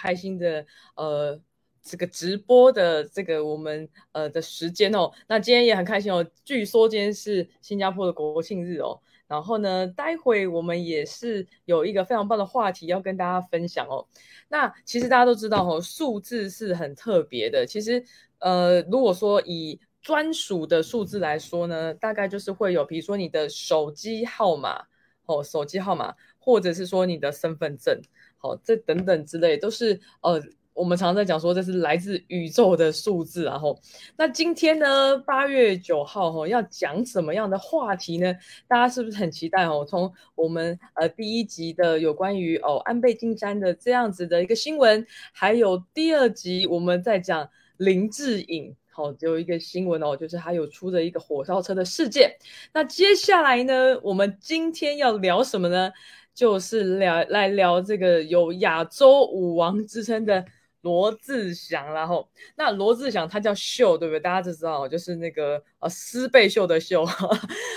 开心的呃这个直播的这个我们呃的时间哦。那今天也很开心哦，据说今天是新加坡的国庆日哦。然后呢，待会我们也是有一个非常棒的话题要跟大家分享哦。那其实大家都知道哦，数字是很特别的。其实呃，如果说以专属的数字来说呢，大概就是会有，比如说你的手机号码哦，手机号码，或者是说你的身份证，好，这等等之类，都是呃，我们常常在讲说这是来自宇宙的数字，然后，那今天呢，八月九号哈，要讲什么样的话题呢？大家是不是很期待哦？从我们呃第一集的有关于哦安倍晋三的这样子的一个新闻，还有第二集我们在讲林志颖。好，有一个新闻哦，就是他有出的一个火烧车的事件。那接下来呢，我们今天要聊什么呢？就是聊来聊这个有亚洲舞王之称的罗志祥。然后，那罗志祥他叫秀，对不对？大家都知道，就是那个呃丝被秀的秀。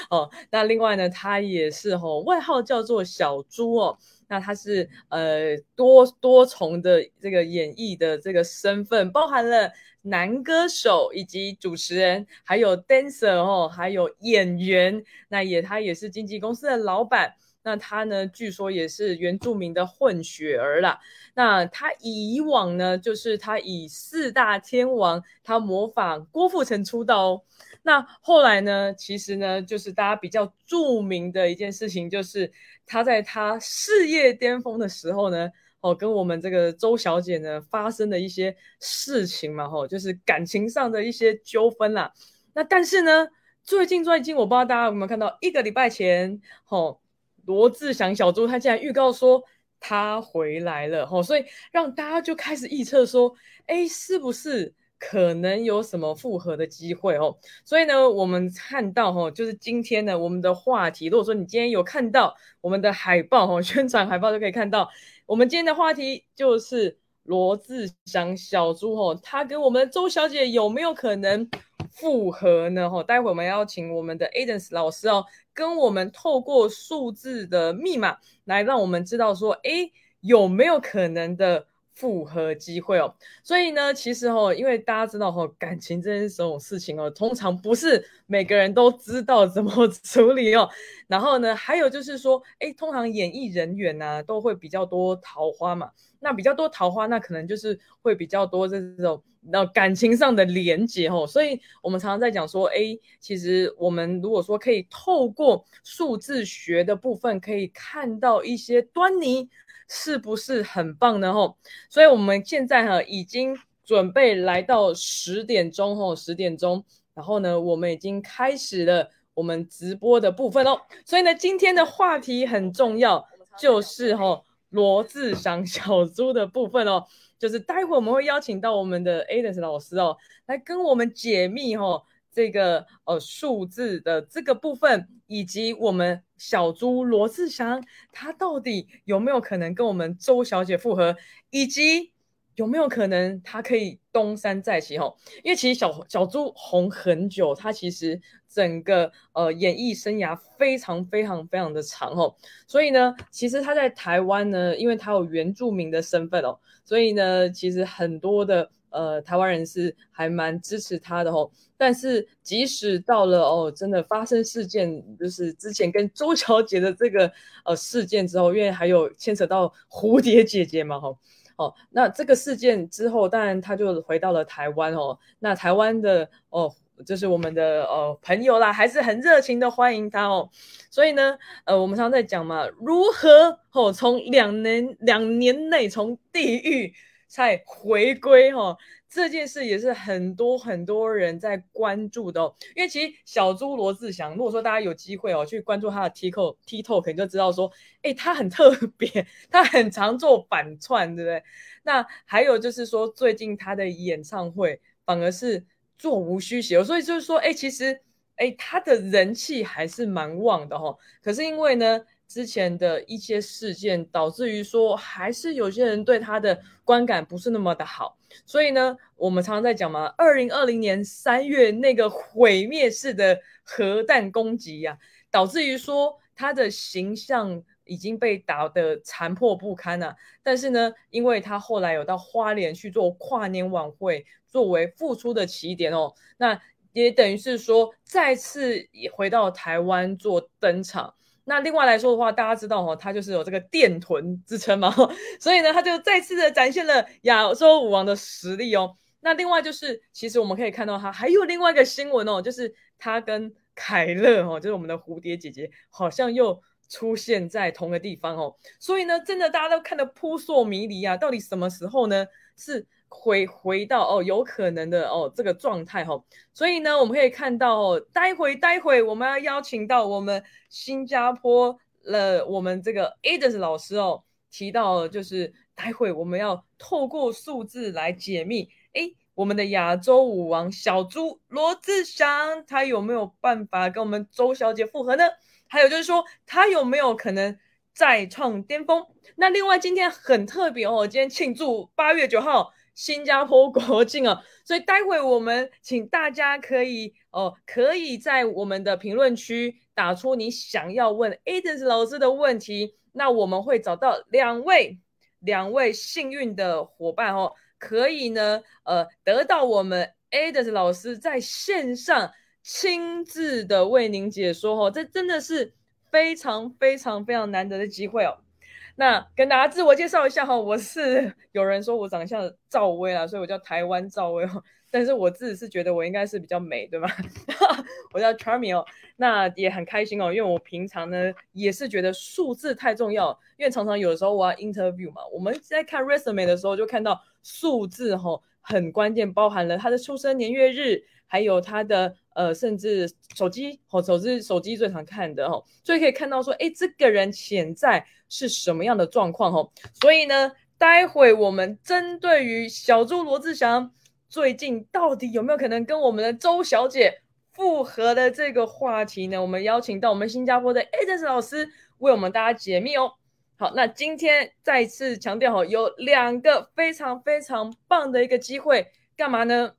哦，那另外呢，他也是哦，外号叫做小猪哦。那他是呃多多重的这个演绎的这个身份，包含了。男歌手以及主持人，还有 dancer 哦，还有演员，那也他也是经纪公司的老板。那他呢，据说也是原住民的混血儿啦。那他以往呢，就是他以四大天王，他模仿郭富城出道哦。那后来呢，其实呢，就是大家比较著名的一件事情，就是他在他事业巅峰的时候呢。哦，跟我们这个周小姐呢发生的一些事情嘛，吼，就是感情上的一些纠纷啦。那但是呢，最近最近，我不知道大家有没有看到，一个礼拜前，吼，罗志祥小猪他竟然预告说他回来了，吼，所以让大家就开始预测说，哎，是不是？可能有什么复合的机会哦，所以呢，我们看到哈，就是今天呢，我们的话题，如果说你今天有看到我们的海报哈，宣传海报就可以看到，我们今天的话题就是罗志祥小猪哦，他跟我们周小姐有没有可能复合呢？哈，待会我们要请我们的 Adams 老师哦，跟我们透过数字的密码来让我们知道说，哎，有没有可能的？复合机会哦，所以呢，其实哦，因为大家知道哦，感情这种事情哦，通常不是每个人都知道怎么 处理哦。然后呢，还有就是说，哎，通常演艺人员呢都会比较多桃花嘛，那比较多桃花，那可能就是会比较多这种那感情上的连接哦。所以我们常常在讲说，哎，其实我们如果说可以透过数字学的部分，可以看到一些端倪。是不是很棒呢？吼，所以我们现在哈已经准备来到十点钟吼，十点钟，然后呢，我们已经开始了我们直播的部分哦。所以呢，今天的话题很重要，就是吼罗志祥小猪的部分哦，就是待会我们会邀请到我们的 Adams 老师哦，来跟我们解密吼。这个呃数字的这个部分，以及我们小猪罗志祥，他到底有没有可能跟我们周小姐复合，以及有没有可能他可以东山再起？吼，因为其实小小猪红很久，他其实整个呃演艺生涯非常非常非常的长吼，所以呢，其实他在台湾呢，因为他有原住民的身份哦，所以呢，其实很多的。呃，台湾人是还蛮支持他的哦。但是即使到了哦，真的发生事件，就是之前跟周小姐的这个呃事件之后，因为还有牵扯到蝴蝶姐姐嘛，哈，哦，那这个事件之后，当然他就回到了台湾哦。那台湾的哦，就是我们的哦朋友啦，还是很热情的欢迎他哦。所以呢，呃，我们常常在讲嘛，如何哦，从两年两年内从地狱。才回归哈，这件事也是很多很多人在关注的哦。因为其实小猪罗志祥，如果说大家有机会哦去关注他的 TikTok 你就知道说，哎，他很特别，他很常做反串，对不对？那还有就是说，最近他的演唱会反而是座无虚席，所以就是说，哎，其实哎他的人气还是蛮旺的哈。可是因为呢。之前的一些事件导致于说，还是有些人对他的观感不是那么的好，所以呢，我们常常在讲嘛，二零二零年三月那个毁灭式的核弹攻击呀，导致于说他的形象已经被打得残破不堪了。但是呢，因为他后来有到花莲去做跨年晚会，作为复出的起点哦，那也等于是说再次回到台湾做登场。那另外来说的话，大家知道哦，他就是有这个电臀之称嘛，所以呢，他就再次的展现了亚洲舞王的实力哦。那另外就是，其实我们可以看到他还有另外一个新闻哦，就是他跟凯乐哦，就是我们的蝴蝶姐姐，好像又出现在同个地方哦。所以呢，真的大家都看得扑朔迷离啊，到底什么时候呢？是回回到哦，有可能的哦这个状态哈。所以呢，我们可以看到哦，待会待会我们要邀请到我们新加坡了，我们这个 Adams 老师哦，提到就是待会我们要透过数字来解密。哎，我们的亚洲舞王小猪罗志祥，他有没有办法跟我们周小姐复合呢？还有就是说，他有没有可能再创巅峰？那另外今天很特别哦，今天庆祝八月九号新加坡国境啊，所以待会我们请大家可以哦，可以在我们的评论区打出你想要问 Adams 老师的问题，那我们会找到两位两位幸运的伙伴哦。可以呢，呃，得到我们 Adams 老师在线上亲自的为您解说哦，这真的是非常非常非常难得的机会哦。那跟大家自我介绍一下哈，我是有人说我长得像赵薇啊，所以我叫台湾赵薇哦。但是我自己是觉得我应该是比较美，对吗？我叫 Charmy 哦，那也很开心哦，因为我平常呢也是觉得数字太重要，因为常常有的时候我要 interview 嘛，我们在看 resume 的时候就看到数字哈很关键，包含了他的出生年月日，还有他的呃甚至手机哦，手机手机最常看的哦，所以可以看到说，哎，这个人潜在是什么样的状况哦，所以呢，待会我们针对于小猪罗志祥。最近到底有没有可能跟我们的周小姐复合的这个话题呢？我们邀请到我们新加坡的 Adams 老师为我们大家解密哦。好，那今天再次强调哈，有两个非常非常棒的一个机会，干嘛呢？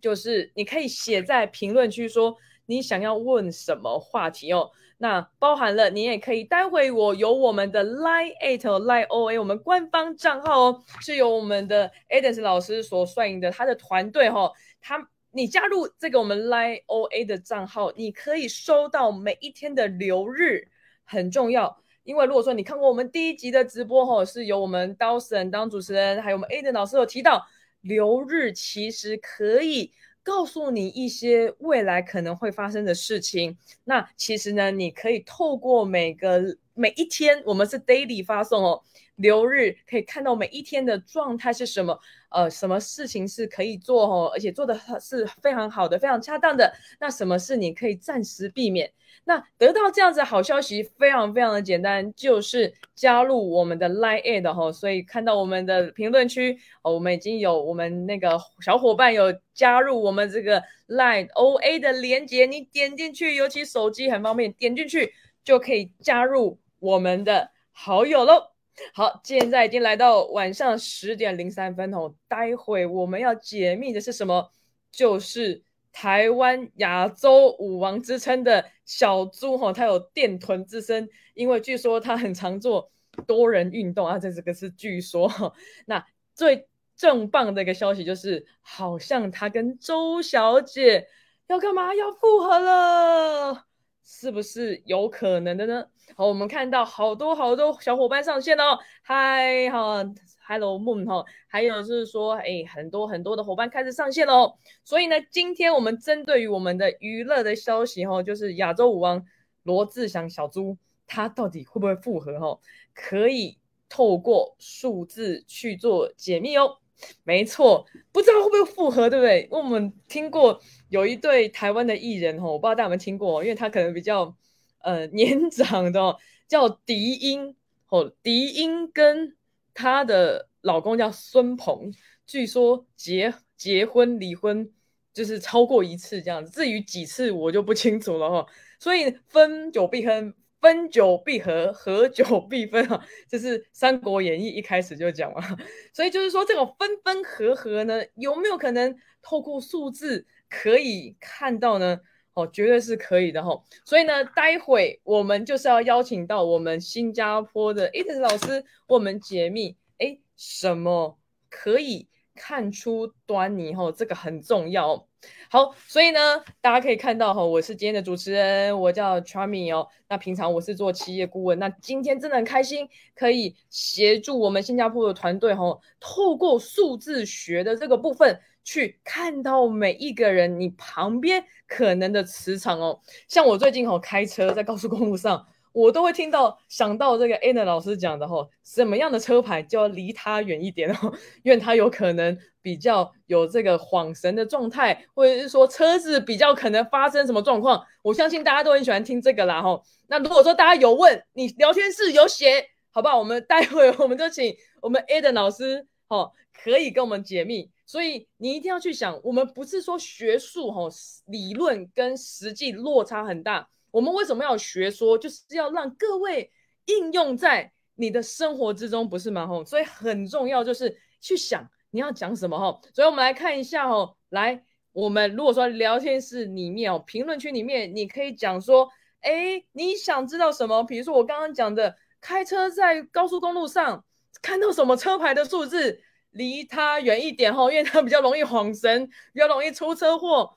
就是你可以写在评论区说你想要问什么话题哦。那包含了你也可以，待会我有我们的 Line Eight Line O A 我们官方账号哦，是由我们的 Adams 老师所率领的他的团队哈，他你加入这个我们 Line O A 的账号，你可以收到每一天的流日，很重要，因为如果说你看过我们第一集的直播哈，是由我们 Dawson 当主持人，还有我们 Adams 老师有提到流日其实可以。告诉你一些未来可能会发生的事情。那其实呢，你可以透过每个每一天，我们是 daily 发送哦，流日可以看到每一天的状态是什么，呃，什么事情是可以做哦，而且做的是非常好的，非常恰当的。那什么是你可以暂时避免？那得到这样子好消息，非常非常的简单，就是加入我们的 Line Aid 哈。所以看到我们的评论区，哦，我们已经有我们那个小伙伴有加入我们这个 Line OA 的连接，你点进去，尤其手机很方便，点进去就可以加入我们的好友喽。好，现在已经来到晚上十点零三分哦，待会我们要解密的是什么？就是。台湾亚洲舞王之称的小猪哈，他有电臀之身，因为据说他很常做多人运动啊，这这个是据说。那最正棒的一个消息就是，好像他跟周小姐要干嘛？要复合了，是不是有可能的呢？好，我们看到好多好多小伙伴上线哦，嗨哈。Hello Moon 哈，还有就是说，哎，很多很多的伙伴开始上线喽。所以呢，今天我们针对于我们的娱乐的消息哈，就是亚洲舞王罗志祥小猪，他到底会不会复合哈？可以透过数字去做解密哦。没错，不知道会不会复合，对不对？因为我们听过有一对台湾的艺人哈，我不知道大家有没有听过，因为他可能比较呃年长的，叫迪英哦，迪英跟。她的老公叫孙鹏，据说结结婚离婚就是超过一次这样子，至于几次我就不清楚了哈。所以分久必合，分久必合，合久必分啊，这是《三国演义》一开始就讲了。所以就是说这种分分合合呢，有没有可能透过数字可以看到呢？哦，绝对是可以的哈。所以呢，待会我们就是要邀请到我们新加坡的 Eden 老师我们解密，哎，什么可以看出端倪？哈，这个很重要。好，所以呢，大家可以看到哈，我是今天的主持人，我叫 Charmy 哦。那平常我是做企业顾问，那今天真的很开心，可以协助我们新加坡的团队哈，透过数字学的这个部分，去看到每一个人你旁边可能的磁场哦。像我最近哈开车在高速公路上。我都会听到想到这个 Anna 老师讲的哈，什么样的车牌就要离他远一点哦，因为他有可能比较有这个恍神的状态，或者是说车子比较可能发生什么状况。我相信大家都很喜欢听这个啦哈。那如果说大家有问，你聊天室有写，好不好？我们待会我们就请 我们 Anna 老师哈，可以跟我们解密。所以你一定要去想，我们不是说学术哈，理论跟实际落差很大。我们为什么要学说？就是要让各位应用在你的生活之中，不是吗？吼，所以很重要，就是去想你要讲什么吼。所以我们来看一下吼，来，我们如果说聊天室里面哦，评论区里面，你可以讲说，哎，你想知道什么？比如说我刚刚讲的，开车在高速公路上看到什么车牌的数字，离它远一点吼，因为它比较容易晃神，比较容易出车祸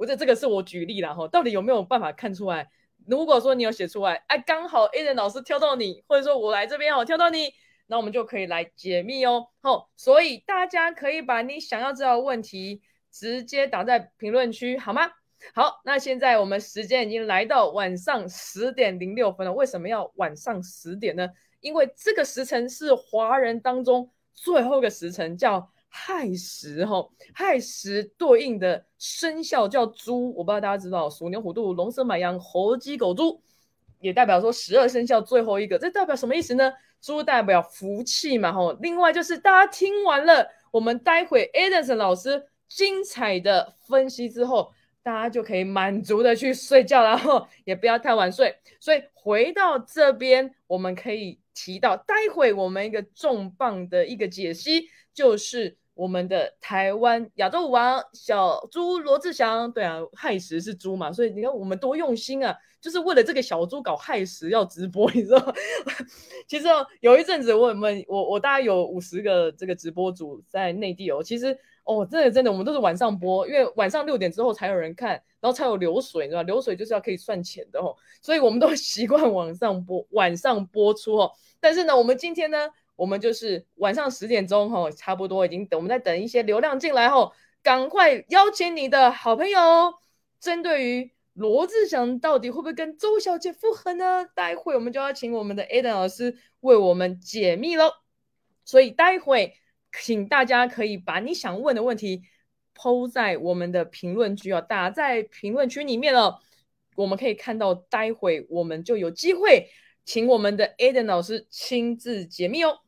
我这这个是我举例了哈，到底有没有办法看出来？如果说你有写出来，哎，刚好 A 人老师挑到你，或者说我来这边哦挑到你，那我们就可以来解密哦。好，所以大家可以把你想要知道的问题直接打在评论区，好吗？好，那现在我们时间已经来到晚上十点零六分了。为什么要晚上十点呢？因为这个时辰是华人当中最后一个时辰，叫。亥时哈，亥时对应的生肖叫猪，我不知道大家知道，鼠牛虎兔龙蛇马羊猴鸡狗猪，也代表说十二生肖最后一个，这代表什么意思呢？猪代表福气嘛哈。另外就是大家听完了我们待会 Edison 老师精彩的分析之后，大家就可以满足的去睡觉，然后也不要太晚睡。所以回到这边，我们可以提到，待会我们一个重磅的一个解析就是。我们的台湾亚洲舞王小猪罗志祥，对啊，亥时是猪嘛，所以你看我们多用心啊，就是为了这个小猪搞亥时要直播，你知道？其实有一阵子我们我我大概有五十个这个直播组在内地哦，其实哦，真的真的我们都是晚上播，因为晚上六点之后才有人看，然后才有流水，你知道流水就是要可以算钱的哦，所以我们都 习惯晚上播晚上播出哦。但是呢，我们今天呢？我们就是晚上十点钟哈，差不多已经等，我们在等一些流量进来后，赶快邀请你的好朋友。针对于罗志祥到底会不会跟周小姐复合呢？待会我们就要请我们的 Adam 老师为我们解密喽。所以待会请大家可以把你想问的问题抛在我们的评论区哦，打在评论区里面了，我们可以看到，待会我们就有机会。请我们的 Aden 老师亲自解密哦。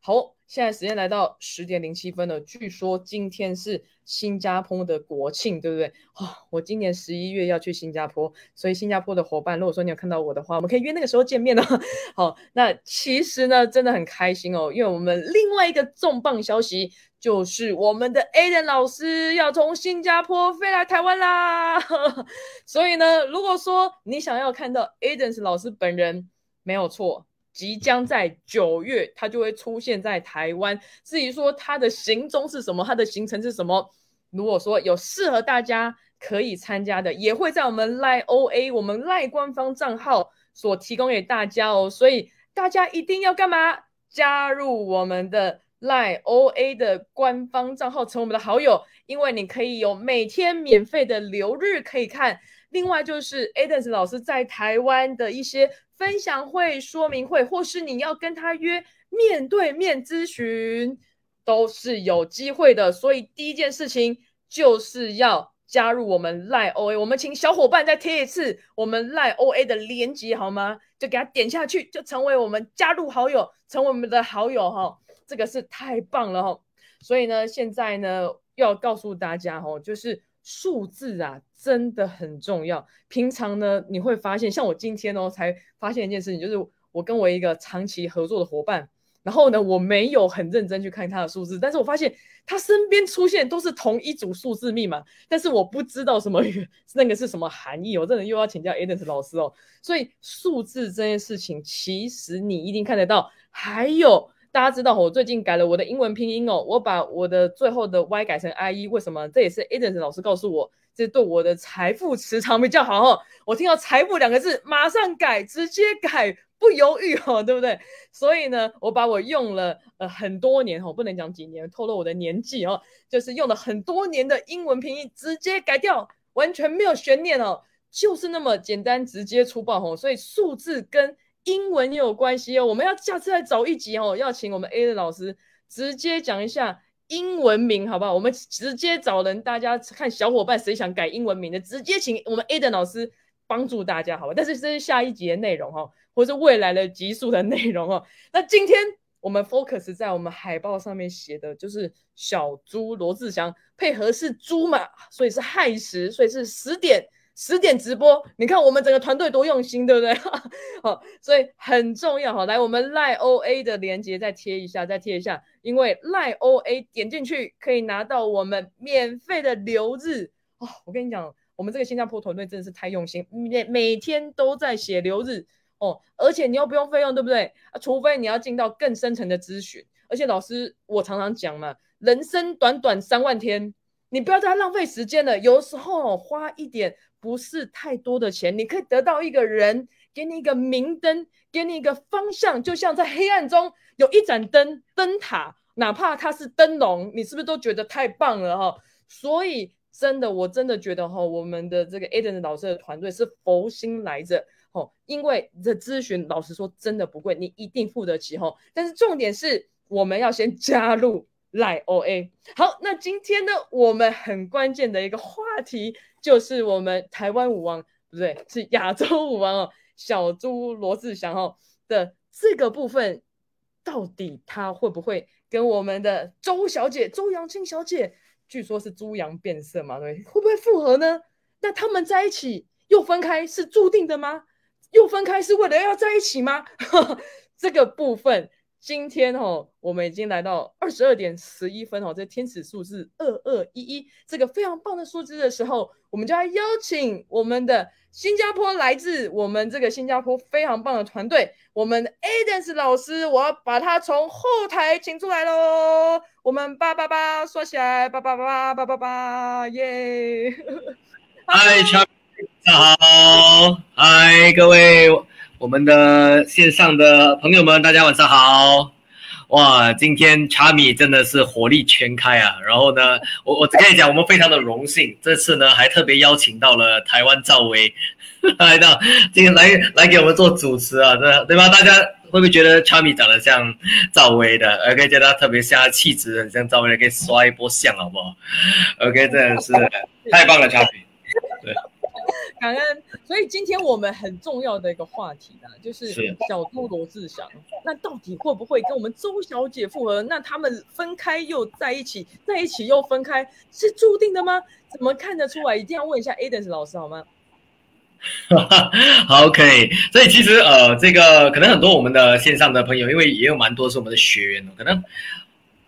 好，现在时间来到十点零七分了。据说今天是新加坡的国庆，对不对？哦，我今年十一月要去新加坡，所以新加坡的伙伴，如果说你有看到我的话，我们可以约那个时候见面哦。好，那其实呢，真的很开心哦，因为我们另外一个重磅消息就是我们的 Aden 老师要从新加坡飞来台湾啦。所以呢，如果说你想要看到 Aden 老师本人，没有错，即将在九月，他就会出现在台湾。至于说他的行踪是什么，他的行程是什么，如果说有适合大家可以参加的，也会在我们赖 OA 我们赖官方账号所提供给大家哦。所以大家一定要干嘛？加入我们的赖 OA 的官方账号，成为我们的好友，因为你可以有每天免费的留日可以看。另外就是 Adams 老师在台湾的一些。分享会、说明会，或是你要跟他约面对面咨询，都是有机会的。所以第一件事情就是要加入我们赖 OA。我们请小伙伴再贴一次我们赖 OA 的连接好吗？就给他点下去，就成为我们加入好友，成为我们的好友哈。这个是太棒了哈。所以呢，现在呢要告诉大家哈，就是。数字啊，真的很重要。平常呢，你会发现，像我今天哦，才发现一件事情，就是我跟我一个长期合作的伙伴，然后呢，我没有很认真去看他的数字，但是我发现他身边出现都是同一组数字密码，但是我不知道什么 那个是什么含义，我真的又要请教 Eden 老师哦。所以数字这件事情，其实你一定看得到。还有大家知道，我最近改了我的英文拼音哦，我把我的最后的 Y 改成 I E，为什么？这也是 Eden 老师告诉我，这对我的财富磁场比较好哦。我听到财富两个字，马上改，直接改。不犹豫哦，对不对？所以呢，我把我用了呃很多年哦，不能讲几年，透露我的年纪哦，就是用了很多年的英文拼音直接改掉，完全没有悬念哦，就是那么简单直接粗暴哦。所以数字跟英文也有关系哦。我们要下次再找一集哦，要请我们 A 的老师直接讲一下英文名，好不好？我们直接找人，大家看小伙伴谁想改英文名的，直接请我们 A 的老师帮助大家，好吧？但是这是下一集的内容哈。或是未来的集数的内容哦。那今天我们 focus 在我们海报上面写的就是小猪罗志祥，配合是猪嘛，所以是亥时，所以是十点十点直播。你看我们整个团队多用心，对不对？好，所以很重要哈。来，我们赖 OA 的连接再贴一下，再贴一下，因为赖 OA 点进去可以拿到我们免费的留日哦。我跟你讲，我们这个新加坡团队真的是太用心，每每天都在写留日。哦，而且你又不用费用，对不对？啊，除非你要进到更深层的咨询。而且老师，我常常讲嘛，人生短短三万天，你不要再浪费时间了。有时候花一点不是太多的钱，你可以得到一个人，给你一个明灯，给你一个方向，就像在黑暗中有一盏灯灯塔，哪怕它是灯笼，你是不是都觉得太棒了哈？所以真的，我真的觉得哈，我们的这个 Eden 老师的团队是佛心来着。哦，因为这咨询，老实说真的不贵，你一定付得起吼。但是重点是，我们要先加入赖 OA。好，那今天呢，我们很关键的一个话题就是我们台湾舞王，不对，是亚洲舞王哦，小猪罗志祥哦的这个部分，到底他会不会跟我们的周小姐周扬青小姐，据说是猪羊变色嘛，对，会不会复合呢？那他们在一起又分开是注定的吗？又分开是为了要在一起吗？这个部分，今天哦，我们已经来到二十二点十一分哦，这天使数字二二一一，这个非常棒的数字的时候，我们就要邀请我们的新加坡来自我们这个新加坡非常棒的团队，我们 Adams 老师，我要把他从后台请出来喽。我们八八八刷起来，八八八八八八，耶！嗨，乔。大家好，嗨，各位我们的线上的朋友们，大家晚上好。哇，今天查米真的是火力全开啊！然后呢，我我只跟你讲，我们非常的荣幸，这次呢还特别邀请到了台湾赵薇 来到今天来来给我们做主持啊，对对吧？大家会不会觉得查米长得像赵薇的？OK，觉得他特别像气质很像赵薇，可以刷一波像好不好？OK，真的是太棒了，查米。对。感恩，所以今天我们很重要的一个话题呢，就是小猪罗志祥，那到底会不会跟我们周小姐复合？那他们分开又在一起，在一起又分开，是注定的吗？怎么看得出来？一定要问一下 Adams 老师好吗？好，可以。所以其实呃，这个可能很多我们的线上的朋友，因为也有蛮多是我们的学员可能。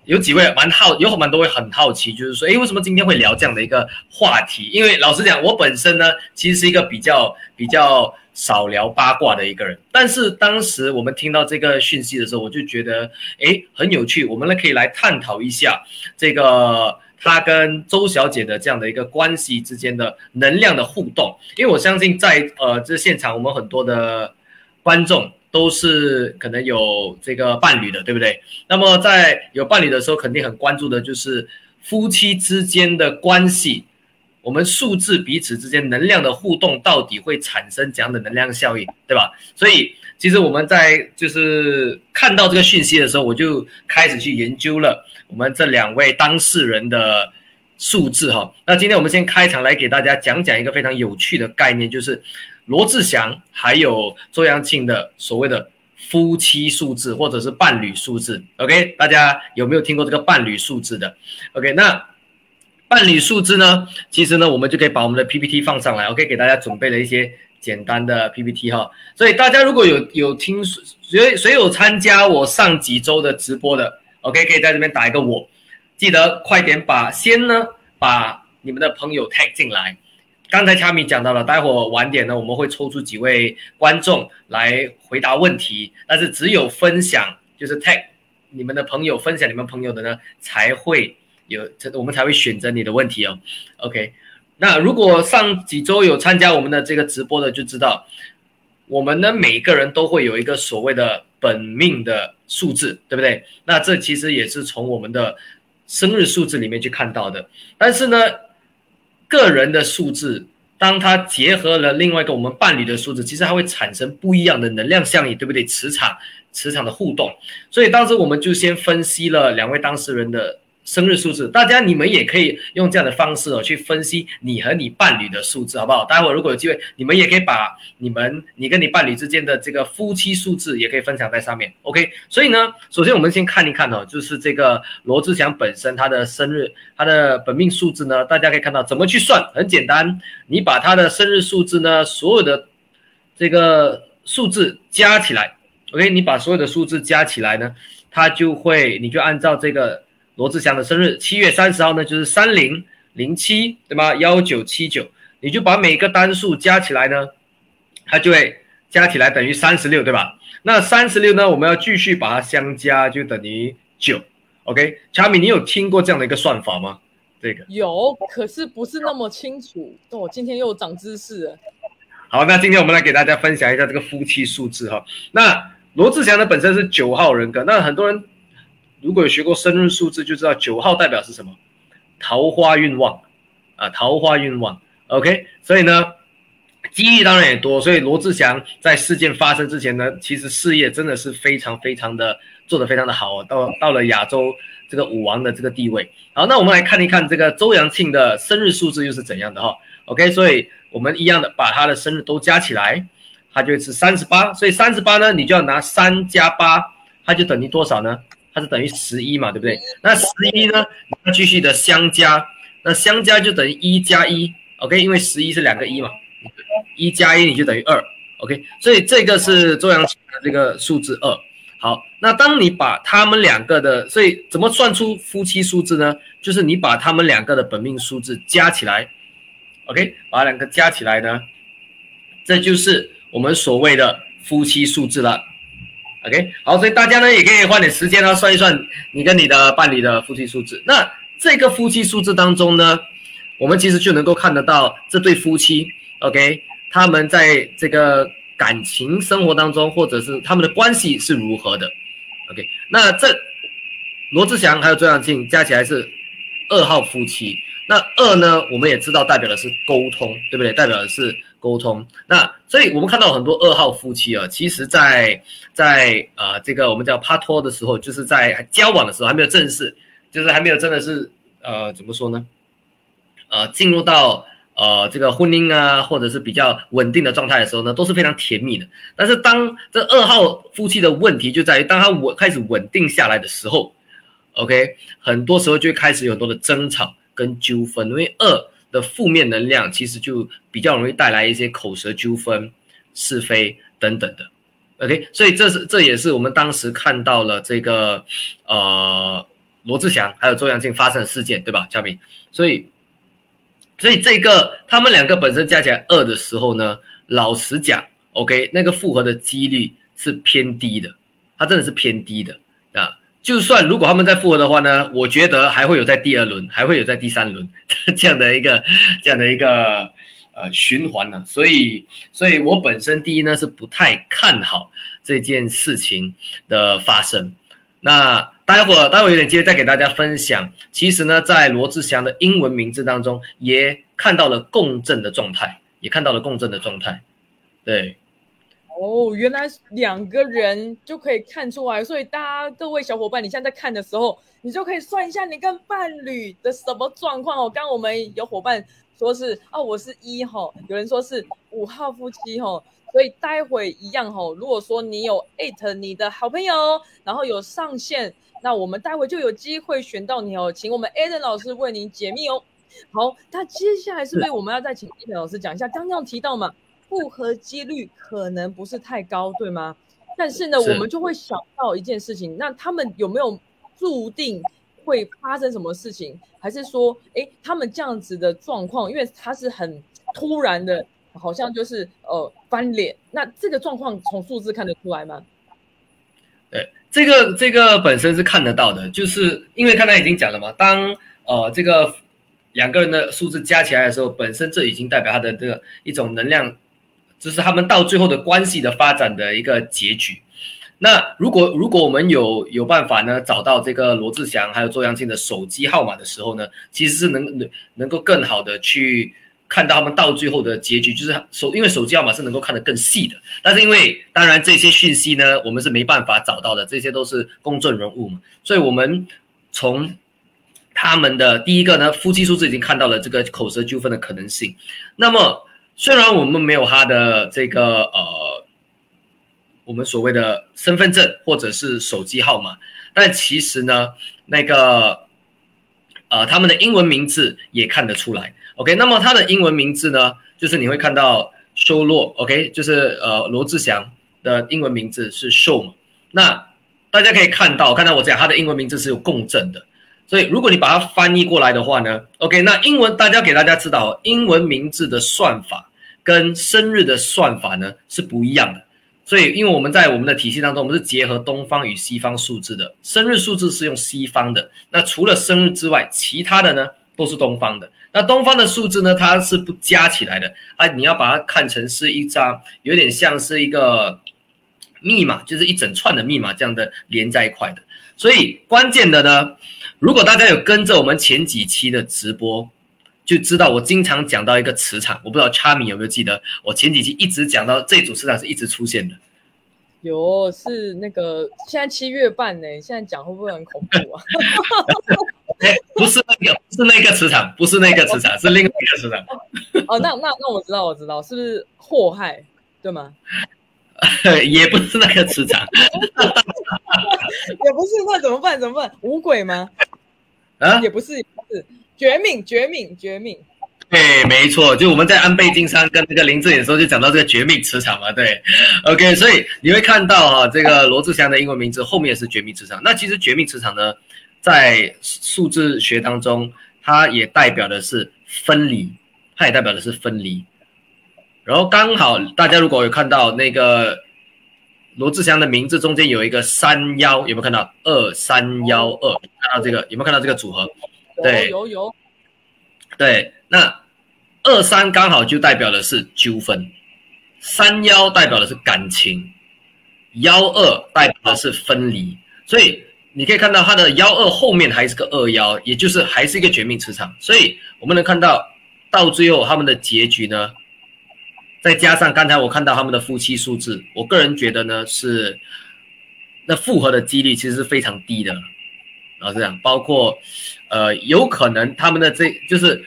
有几位蛮好，有蛮多位很好奇，就是说，诶，为什么今天会聊这样的一个话题？因为老实讲，我本身呢，其实是一个比较比较少聊八卦的一个人。但是当时我们听到这个讯息的时候，我就觉得，诶，很有趣，我们呢可以来探讨一下这个他跟周小姐的这样的一个关系之间的能量的互动。因为我相信，在呃这现场，我们很多的观众。都是可能有这个伴侣的，对不对？那么在有伴侣的时候，肯定很关注的就是夫妻之间的关系，我们数字彼此之间能量的互动到底会产生怎样的能量效应，对吧？所以其实我们在就是看到这个讯息的时候，我就开始去研究了我们这两位当事人的数字哈。那今天我们先开场来给大家讲讲一个非常有趣的概念，就是。罗志祥还有周扬青的所谓的夫妻数字或者是伴侣数字，OK，大家有没有听过这个伴侣数字的？OK，那伴侣数字呢？其实呢，我们就可以把我们的 PPT 放上来，OK，给大家准备了一些简单的 PPT 哈。所以大家如果有有听谁谁有参加我上几周的直播的，OK，可以在这边打一个我，记得快点把先呢把你们的朋友 tag 进来。刚才卡米讲到了，待会晚点呢我们会抽出几位观众来回答问题，但是只有分享就是 tag 你们的朋友分享你们朋友的呢才会。有这，我们才会选择你的问题哦。OK，那如果上几周有参加我们的这个直播的，就知道我们呢每个人都会有一个所谓的本命的数字，对不对？那这其实也是从我们的生日数字里面去看到的。但是呢，个人的数字，当它结合了另外一个我们伴侣的数字，其实它会产生不一样的能量效应，对不对？磁场，磁场的互动。所以当时我们就先分析了两位当事人的。生日数字，大家你们也可以用这样的方式哦去分析你和你伴侣的数字，好不好？待会如果有机会，你们也可以把你们你跟你伴侣之间的这个夫妻数字也可以分享在上面，OK？所以呢，首先我们先看一看哦，就是这个罗志祥本身他的生日，他的本命数字呢，大家可以看到怎么去算，很简单，你把他的生日数字呢，所有的这个数字加起来，OK？你把所有的数字加起来呢，他就会，你就按照这个。罗志祥的生日七月三十号呢，就是三零零七，对吗？幺九七九，你就把每个单数加起来呢，它就会加起来等于三十六，对吧？那三十六呢，我们要继续把它相加，就等于九。OK，查米，你有听过这样的一个算法吗？这个有，可是不是那么清楚。哦，今天又长知识了。好，那今天我们来给大家分享一下这个夫妻数字哈。那罗志祥呢，本身是九号人格，那很多人。如果有学过生日数字，就知道九号代表是什么，桃花运旺啊，桃花运旺。OK，所以呢，机遇当然也多。所以罗志祥在事件发生之前呢，其实事业真的是非常非常的做得非常的好，到到了亚洲这个舞王的这个地位。好，那我们来看一看这个周扬庆的生日数字又是怎样的哈。OK，所以我们一样的把他的生日都加起来，他就是三十八。所以三十八呢，你就要拿三加八，它就等于多少呢？它是等于十一嘛，对不对？那十一呢？要继续的相加，那相加就等于一加一，OK？因为十一是两个一嘛，一加一你就等于二，OK？所以这个是周扬青的这个数字二。好，那当你把他们两个的，所以怎么算出夫妻数字呢？就是你把他们两个的本命数字加起来，OK？把两个加起来呢，这就是我们所谓的夫妻数字了。OK，好，所以大家呢也可以花点时间啊，算一算你跟你的伴侣的夫妻数字。那这个夫妻数字当中呢，我们其实就能够看得到这对夫妻，OK，他们在这个感情生活当中，或者是他们的关系是如何的，OK。那这罗志祥还有周扬庆加起来是二号夫妻。那二呢，我们也知道代表的是沟通，对不对？代表的是。沟通，那所以我们看到很多二号夫妻啊，其实，在在呃这个我们叫帕托的时候，就是在交往的时候还没有正式，就是还没有真的是呃怎么说呢？呃，进入到呃这个婚姻啊，或者是比较稳定的状态的时候呢，都是非常甜蜜的。但是当这二号夫妻的问题就在于，当他稳开始稳定下来的时候，OK，很多时候就开始有很多的争吵跟纠纷，因为二。的负面能量其实就比较容易带来一些口舌纠纷、是非等等的。OK，所以这是这也是我们当时看到了这个呃罗志祥还有周扬青发生的事件，对吧，嘉宾？所以所以这个他们两个本身加起来二的时候呢，老实讲，OK，那个复合的几率是偏低的，它真的是偏低的。就算如果他们再复合的话呢，我觉得还会有在第二轮，还会有在第三轮 这样的一个这样的一个呃循环呢。所以，所以我本身第一呢是不太看好这件事情的发生。那待会待会有点接再给大家分享。其实呢，在罗志祥的英文名字当中也看到了共振的状态，也看到了共振的状态，对。哦，原来两个人就可以看出来，所以大家各位小伙伴，你现在在看的时候，你就可以算一下你跟伴侣的什么状况哦。刚刚我们有伙伴说是啊，我是一哈，有人说是五号夫妻吼，所以待会一样吼。如果说你有艾特你的好朋友，然后有上线，那我们待会就有机会选到你哦，请我们艾登老师为您解密哦。好，那接下来是不是我们要再请艾登老师讲一下刚刚提到嘛？复合几率可能不是太高，对吗？但是呢，是我们就会想到一件事情，那他们有没有注定会发生什么事情？还是说，哎，他们这样子的状况，因为他是很突然的，好像就是呃翻脸，那这个状况从数字看得出来吗？对，这个这个本身是看得到的，就是因为刚才已经讲了嘛，当呃这个两个人的数字加起来的时候，本身这已经代表他的这个一种能量，这是他们到最后的关系的发展的一个结局。那如果如果我们有有办法呢，找到这个罗志祥还有周扬青的手机号码的时候呢，其实是能能能够更好的去看到他们到最后的结局，就是手因为手机号码是能够看得更细的，但是因为当然这些讯息呢，我们是没办法找到的，这些都是公众人物嘛，所以我们从他们的第一个呢，夫妻数字已经看到了这个口舌纠纷的可能性。那么虽然我们没有他的这个呃，我们所谓的身份证或者是手机号码，但其实呢，那个呃他们的英文名字也看得出来。OK，那么他的英文名字呢，就是你会看到修洛，OK，就是呃罗志祥的英文名字是 Show 嘛。那大家可以看到，看到我讲他的英文名字是有共振的。所以，如果你把它翻译过来的话呢，OK，那英文大家给大家知道，英文名字的算法跟生日的算法呢是不一样的。所以，因为我们在我们的体系当中，我们是结合东方与西方数字的，生日数字是用西方的。那除了生日之外，其他的呢都是东方的。那东方的数字呢，它是不加起来的啊，你要把它看成是一张，有点像是一个密码，就是一整串的密码这样的连在一块的。所以关键的呢。如果大家有跟着我们前几期的直播，就知道我经常讲到一个磁场，我不知道 Charmy 有没有记得，我前几期一直讲到这组磁场是一直出现的。有，是那个现在七月半呢，现在讲会不会很恐怖啊？不是那个，不是那个磁场，不是那个磁场，是另外一个磁场。哦，那那那我知道，我知道，是不是祸害，对吗？也不是那个磁场，也不是，那怎么办？怎么办？五鬼吗？啊，也不是，不是绝命，绝命，绝命。对，没错，就我们在安倍晋三跟那个林志颖的时候就讲到这个绝命磁场嘛。对，OK，所以你会看到哈，这个罗志祥的英文名字后面也是绝命磁场。那其实绝命磁场呢，在数字学当中，它也代表的是分离，它也代表的是分离。然后刚好大家如果有看到那个罗志祥的名字中间有一个三幺，有没有看到二三幺二？看到这个有没有看到这个组合？对，有有。对，那二三刚好就代表的是纠纷，三幺代表的是感情，幺二代表的是分离。所以你可以看到它的幺二后面还是个二幺，也就是还是一个绝命磁场。所以我们能看到到最后他们的结局呢？再加上刚才我看到他们的夫妻数字，我个人觉得呢是，那复合的几率其实是非常低的，然后这样，包括，呃，有可能他们的这就是，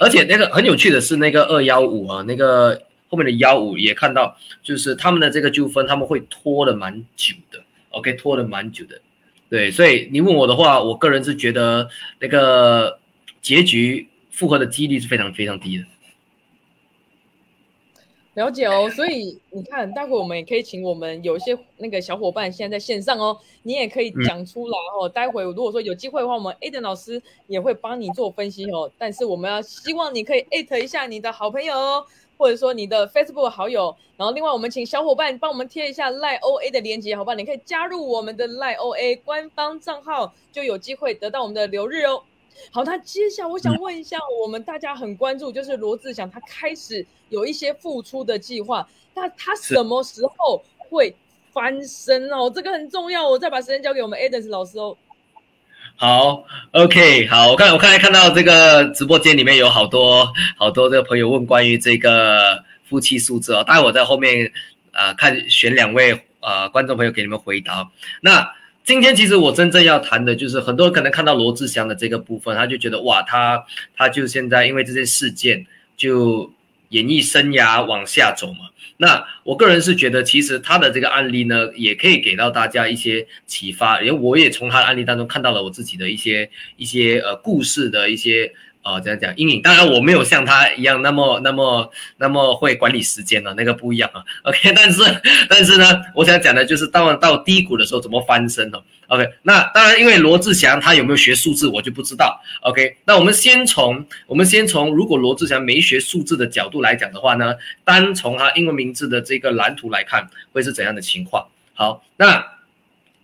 而且那个很有趣的是那个二幺五啊，那个后面的幺五也看到，就是他们的这个纠纷他们会拖的蛮久的，OK，拖的蛮久的，对，所以你问我的话，我个人是觉得那个结局复合的几率是非常非常低的。了解哦，所以你看，待会我们也可以请我们有一些那个小伙伴现在在线上哦，你也可以讲出来哦。待会如果说有机会的话，我们 Aden 老师也会帮你做分析哦。但是我们要希望你可以艾特一下你的好朋友哦，或者说你的 Facebook 好友。然后另外我们请小伙伴帮我们贴一下赖 OA 的链接，好吧？你可以加入我们的赖 OA 官方账号，就有机会得到我们的留日哦。好，那接下来我想问一下，我们大家很关注，就是罗志祥他开始有一些复出的计划，那他什么时候会翻身哦？这个很重要，我再把时间交给我们 Adams 老师哦。好，OK，好，我看我刚才看到这个直播间里面有好多好多这个朋友问关于这个夫妻数字哦，待会我在后面啊看选两位呃观众朋友给你们回答，那。今天其实我真正要谈的就是，很多人可能看到罗志祥的这个部分，他就觉得哇，他他就现在因为这些事件，就演艺生涯往下走嘛。那我个人是觉得，其实他的这个案例呢，也可以给到大家一些启发，因为我也从他的案例当中看到了我自己的一些一些呃故事的一些哦，这样讲阴影。当然我没有像他一样那么那么那么会管理时间了，那个不一样啊。OK，但是 但是呢，我想讲的就是到到低谷的时候怎么翻身哦。OK，那当然因为罗志祥他有没有学数字，我就不知道。OK，那我们先从我们先从如果罗志祥没学数字的角度来讲的话呢，单从他英文名字的这个蓝图来看，会是怎样的情况？好，那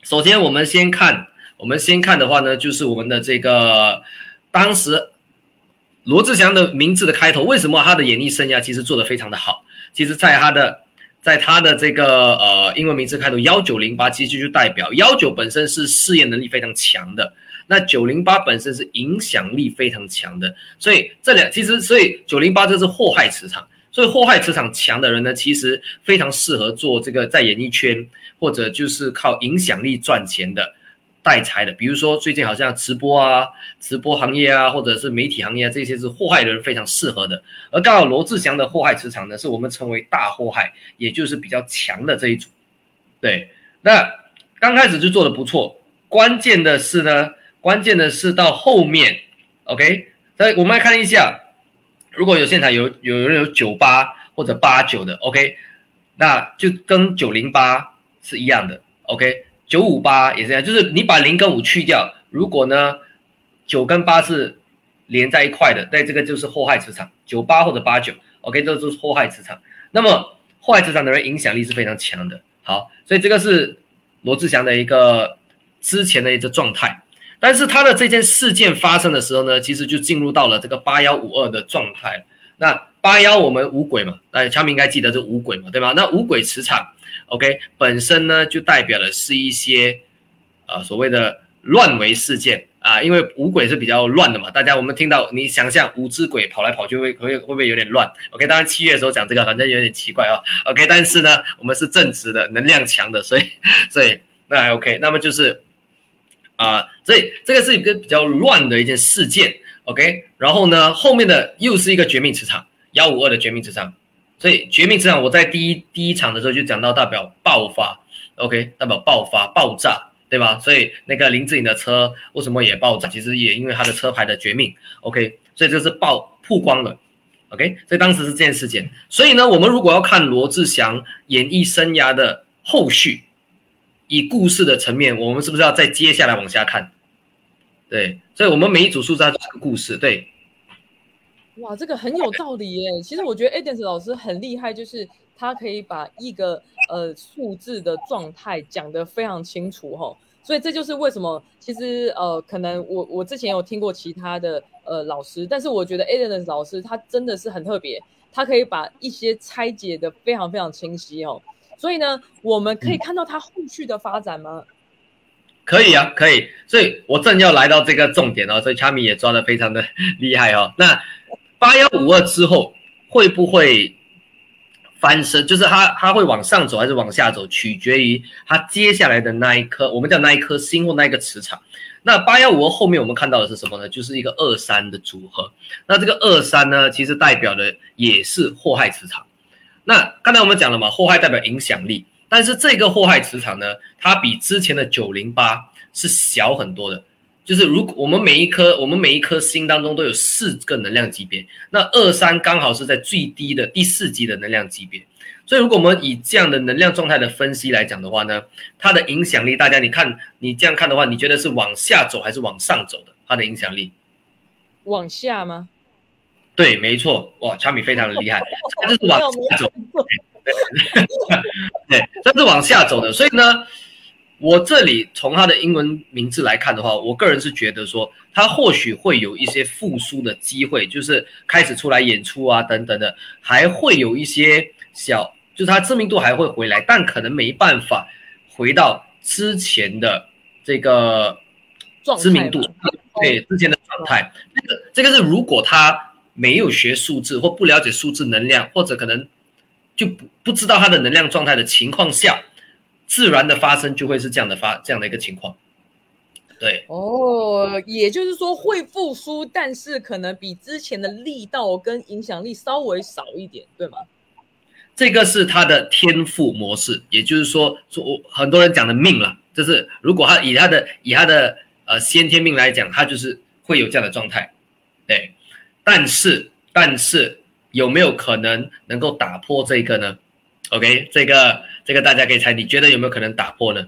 首先我们先看，我们先看的话呢，就是我们的这个当时。罗志祥的名字的开头，为什么他的演艺生涯其实做得非常的好？其实，在他的，在他的这个呃英文名字开头幺九零八，其实就代表幺九本身是事业能力非常强的，那九零八本身是影响力非常强的，所以这两其实所以九零八这是祸害磁场，所以祸害磁场强的人呢，其实非常适合做这个在演艺圈或者就是靠影响力赚钱的。代财的，比如说最近好像直播啊、直播行业啊，或者是媒体行业啊，这些是祸害人非常适合的。而刚好罗志祥的祸害磁场呢，是我们称为大祸害，也就是比较强的这一组。对，那刚开始就做的不错，关键的是呢，关键的是到后面，OK，那我们来看一下，如果有现场有有人有九八或者八九的，OK，那就跟九零八是一样的，OK。九五八也是这样，就是你把零跟五去掉，如果呢九跟八是连在一块的，那这个就是祸害磁场，九八或者八九，OK，这就是祸害磁场。那么祸害磁场的人影响力是非常强的。好，所以这个是罗志祥的一个之前的一个状态，但是他的这件事件发生的时候呢，其实就进入到了这个八幺五二的状态。那八幺我们五鬼嘛，哎，他们应该记得这五鬼嘛，对吧？那五鬼磁场。OK，本身呢就代表的是一些，呃，所谓的乱为事件啊，因为五鬼是比较乱的嘛。大家我们听到，你想象五只鬼跑来跑去会会会不会有点乱？OK，当然七月的时候讲这个，反正有点奇怪啊。OK，但是呢，我们是正直的，能量强的，所以所以那还 OK。那么就是啊，所以这个是一个比较乱的一件事件。OK，然后呢，后面的又是一个绝命磁场，幺五二的绝命磁场。所以绝命之场，我在第一第一场的时候就讲到代表爆发，OK，代表爆发爆炸，对吧？所以那个林志颖的车为什么也爆炸？其实也因为他的车牌的绝命，OK，所以这是爆曝光了，OK，所以当时是这件事件。所以呢，我们如果要看罗志祥演艺生涯的后续，以故事的层面，我们是不是要再接下来往下看？对，所以我们每一组数字它是个故事，对。哇，这个很有道理耶！其实我觉得 Adams 老师很厉害，就是他可以把一个呃数字的状态讲得非常清楚哈。所以这就是为什么，其实呃，可能我我之前有听过其他的呃老师，但是我觉得 Adams 老师他真的是很特别，他可以把一些拆解的非常非常清晰哦。所以呢，我们可以看到他后续的发展吗？可以啊，可以。所以我正要来到这个重点哦，所以卡米也抓得非常的 厉害哦。那八幺五二之后会不会翻身？就是它它会往上走还是往下走，取决于它接下来的那一颗，我们叫那一颗星或那一个磁场。那八幺五二后面我们看到的是什么呢？就是一个二三的组合。那这个二三呢，其实代表的也是祸害磁场。那刚才我们讲了嘛，祸害代表影响力，但是这个祸害磁场呢，它比之前的九零八是小很多的。就是如果我们每一颗我们每一颗星当中都有四个能量级别，那二三刚好是在最低的第四级的能量级别，所以如果我们以这样的能量状态的分析来讲的话呢，它的影响力，大家你看你这样看的话，你觉得是往下走还是往上走的？它的影响力往下吗？对，没错，哇，小米非常的厉害，它就是往下走，对，它是往下走的，所以呢。我这里从他的英文名字来看的话，我个人是觉得说他或许会有一些复苏的机会，就是开始出来演出啊等等的，还会有一些小，就是他知名度还会回来，但可能没办法回到之前的这个知名度，对之前的状态。这个这个是如果他没有学数字或不了解数字能量，或者可能就不不知道他的能量状态的情况下。自然的发生就会是这样的发这样的一个情况，对哦，也就是说会复苏，但是可能比之前的力道跟影响力稍微少一点，对吗？这个是他的天赋模式，也就是说，说很多人讲的命了，就是如果他以他的以他的呃先天命来讲，他就是会有这样的状态，对。但是但是有没有可能能够打破这个呢？OK，这个这个大家可以猜，你觉得有没有可能打破呢？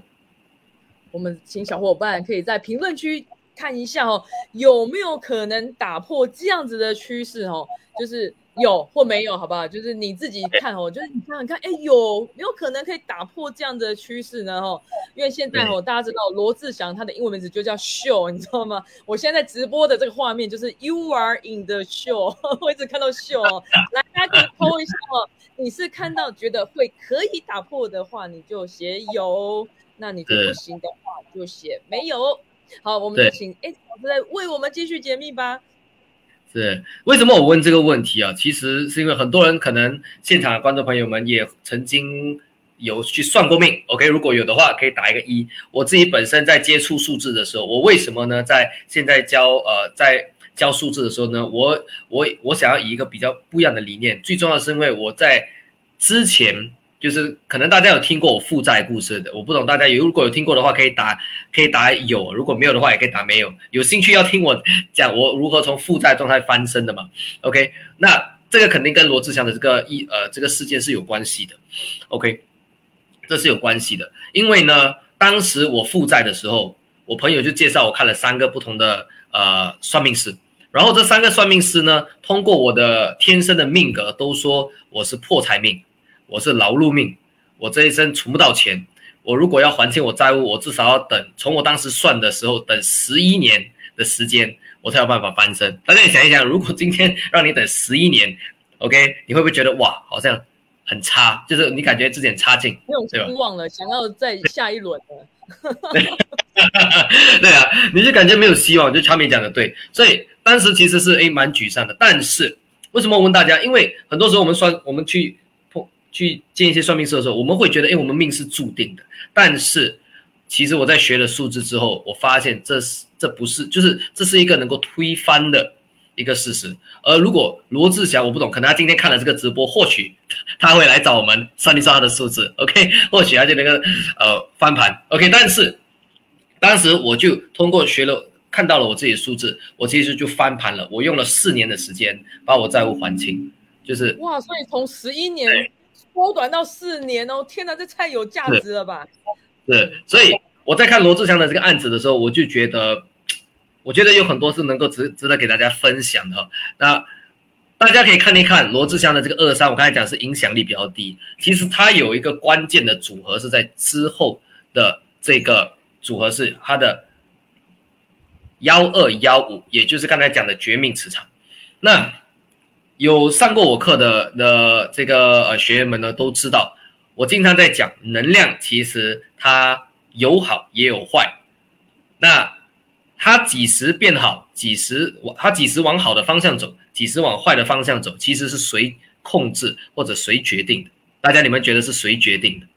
我们请小伙伴可以在评论区看一下哦，有没有可能打破这样子的趋势哦？就是有或没有，好不好？就是你自己看哦，就是你想想看，哎，有没有可能可以打破这样的趋势呢？哦，因为现在哦，大家知道罗志祥他的英文名字就叫秀，你知道吗？我现在直播的这个画面就是 You are in the show，我一直看到秀哦，来大家可以抛一下哦，你是看到觉得会可以打破的话，你就写有。那你就不行的话，就写没有。好，我们就请哎老师来为我们继续解密吧。是为什么我问这个问题啊？其实是因为很多人可能现场的观众朋友们也曾经有去算过命。OK，如果有的话，可以打一个一。我自己本身在接触数字的时候，我为什么呢？在现在教呃在教数字的时候呢，我我我想要以一个比较不一样的理念。最重要是因为我在之前。就是可能大家有听过我负债故事的，我不懂大家有如果有听过的话，可以打可以打有，如果没有的话也可以打没有。有兴趣要听我讲我如何从负债状态翻身的嘛？OK，那这个肯定跟罗志祥的这个一呃这个事件是有关系的。OK，这是有关系的，因为呢，当时我负债的时候，我朋友就介绍我看了三个不同的呃算命师，然后这三个算命师呢，通过我的天生的命格都说我是破财命。我是劳碌命，我这一生存不到钱。我如果要还清我债务，我至少要等，从我当时算的时候，等十一年的时间，我才有办法翻身。大家想一想，如果今天 让你等十一年，OK，你会不会觉得哇，好像很差？就是你感觉自己很差劲，没有希望了，想要再下一轮了。对啊，你就感觉没有希望。就乔明讲的对，所以当时其实是诶蛮沮丧的。但是为什么我问大家？因为很多时候我们算，我们去。去见一些算命师的时候，我们会觉得，哎，我们命是注定的。但是，其实我在学了数字之后，我发现这是这不是，就是这是一个能够推翻的一个事实。而如果罗志祥，我不懂，可能他今天看了这个直播，或许他会来找我们算一算他的数字，OK？或许他就能够呃翻盘，OK？但是当时我就通过学了，看到了我自己的数字，我其实就翻盘了。我用了四年的时间把我债务还清，就是哇，所以从十一年。缩短到四年哦！天哪，这太有价值了吧？对，所以我在看罗志祥的这个案子的时候，我就觉得，我觉得有很多是能够值值得给大家分享的。那大家可以看一看罗志祥的这个二三，我刚才讲是影响力比较低，其实它有一个关键的组合是在之后的这个组合是它的幺二幺五，也就是刚才讲的绝命磁场。那有上过我课的的这个呃学员们呢，都知道我经常在讲能量，其实它有好也有坏。那它几时变好，几时往它几时往好的方向走，几时往坏的方向走，其实是谁控制或者谁决定的？大家你们觉得是谁决定的？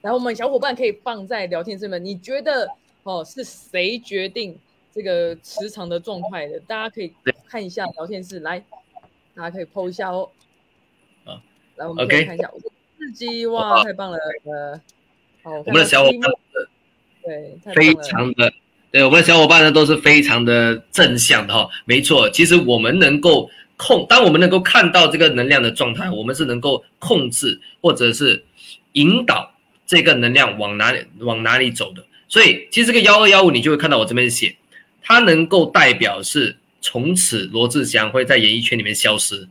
然后我们小伙伴可以放在聊天室里面，你觉得哦是谁决定？这个磁场的状态的，大家可以看一下聊天室，来，大家可以 PO 一下哦。啊，来，我们可以看一下，刺激哇，太棒了，呃，好，我们的小伙伴，对，非常的，对，我们的小伙伴呢都是非常的正向的哈，没错，其实我们能够控，当我们能够看到这个能量的状态，我们是能够控制或者是引导这个能量往哪里往哪里走的，所以其实这个幺二幺五，你就会看到我这边写。它能够代表是从此罗志祥会在演艺圈里面消失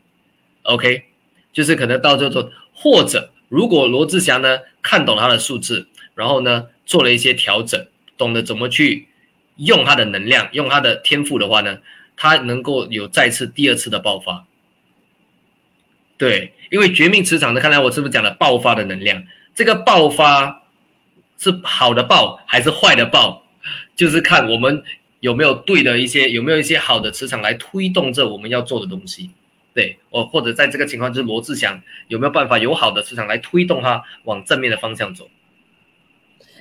，OK，就是可能到最后，或者如果罗志祥呢看懂他的数字，然后呢做了一些调整，懂得怎么去用他的能量，用他的天赋的话呢，他能够有再次第二次的爆发。对，因为绝命磁场呢，看来我是不是讲了爆发的能量？这个爆发是好的爆还是坏的爆？就是看我们。有没有对的一些，有没有一些好的磁场来推动着我们要做的东西？对，我或者在这个情况就是罗志祥有没有办法有好的磁场来推动他往正面的方向走？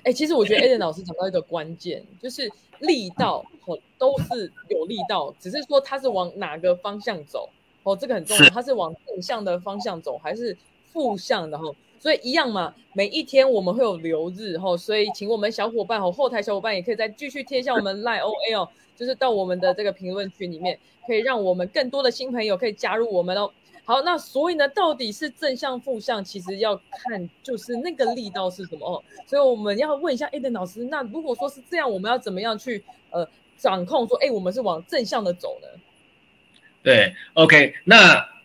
哎，其实我觉得 a e n 老师讲到一个关键，就是力道哦都是有力道，只是说他是往哪个方向走哦，这个很重要，他是往正向的方向走还是负向的哈？所以一样嘛，每一天我们会有留日吼，所以请我们小伙伴吼，后台小伙伴也可以再继续贴一下我们 line O A 哦，就是到我们的这个评论区里面，可以让我们更多的新朋友可以加入我们哦。好，那所以呢，到底是正向负向，其实要看就是那个力道是什么哦。所以我们要问一下 Eden 老师，那如果说是这样，我们要怎么样去呃掌控说，哎，我们是往正向的走呢？对，OK，那。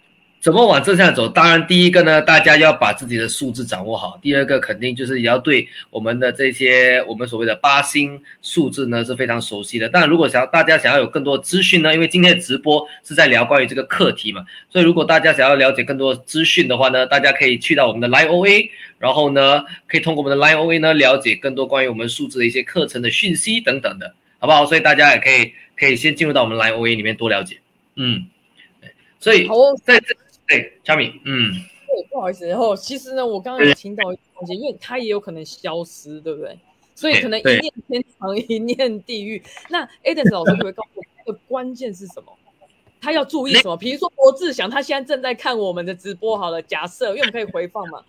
怎么往正向走？当然，第一个呢，大家要把自己的数字掌握好；第二个，肯定就是也要对我们的这些我们所谓的八星数字呢是非常熟悉的。但如果想要大家想要有更多资讯呢，因为今天的直播是在聊关于这个课题嘛，所以如果大家想要了解更多资讯的话呢，大家可以去到我们的 Line OA，然后呢，可以通过我们的 Line OA 呢了解更多关于我们数字的一些课程的讯息等等的，好不好？所以大家也可以可以先进入到我们 Line OA 里面多了解。嗯，所以在这。对，小米，嗯，对，不好意思，然后其实呢，我刚刚有听到一个东西，因为它也有可能消失，对不对？所以可能一念天堂，一念地狱。那 Eden 老师会告诉我，这个关键是什么？他要注意什么？比如说罗志祥，他现在正在看我们的直播，好了，假设，因为我们可以回放嘛，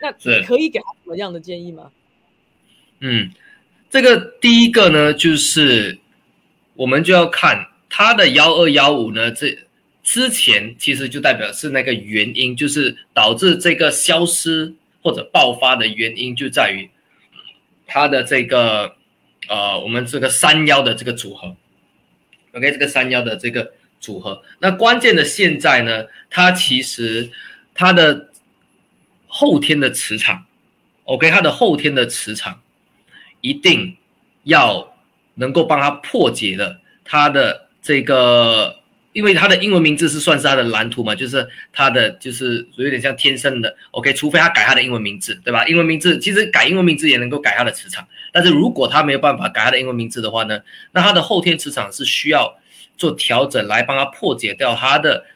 那可以给他什么样的建议吗？嗯，这个第一个呢，就是我们就要看他的幺二幺五呢，这。之前其实就代表是那个原因，就是导致这个消失或者爆发的原因就在于它的这个呃，我们这个三幺的这个组合，OK，这个三幺的这个组合。那关键的现在呢，它其实它的后天的磁场，OK，它的后天的磁场一定要能够帮它破解的它的这个。因为他的英文名字是算是他的蓝图嘛，就是他的就是有点像天生的，OK，除非他改他的英文名字，对吧？英文名字其实改英文名字也能够改他的磁场，但是如果他没有办法改他的英文名字的话呢，那他的后天磁场是需要做调整来帮他破解掉他的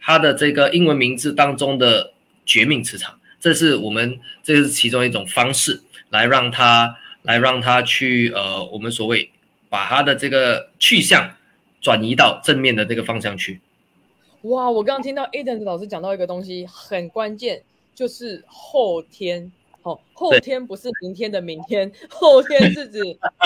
他的这个英文名字当中的绝命磁场，这是我们这是其中一种方式来让他来让他去呃，我们所谓把他的这个去向。转移到正面的这个方向去。哇，我刚刚听到 Eden 老师讲到一个东西很关键，就是后天。哦，后天不是明天的明天，后天是指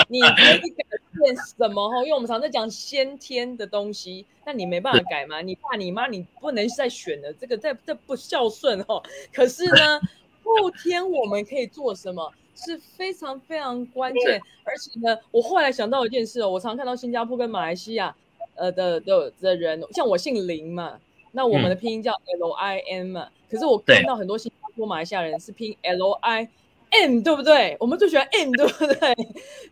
你可以改变什么？哦，因为我们常在讲先天的东西，那你没办法改嘛？你爸你妈你不能再选了，这个这这不孝顺哦。可是呢，后天我们可以做什么？是非常非常关键。而且呢，我后来想到一件事哦，我常看到新加坡跟马来西亚。呃的的的人，像我姓林嘛，那我们的拼音叫 L I N 嘛，可是我看到很多新加坡、马来西亚人是拼 L I N，对不对？我们最喜欢 N，对不对？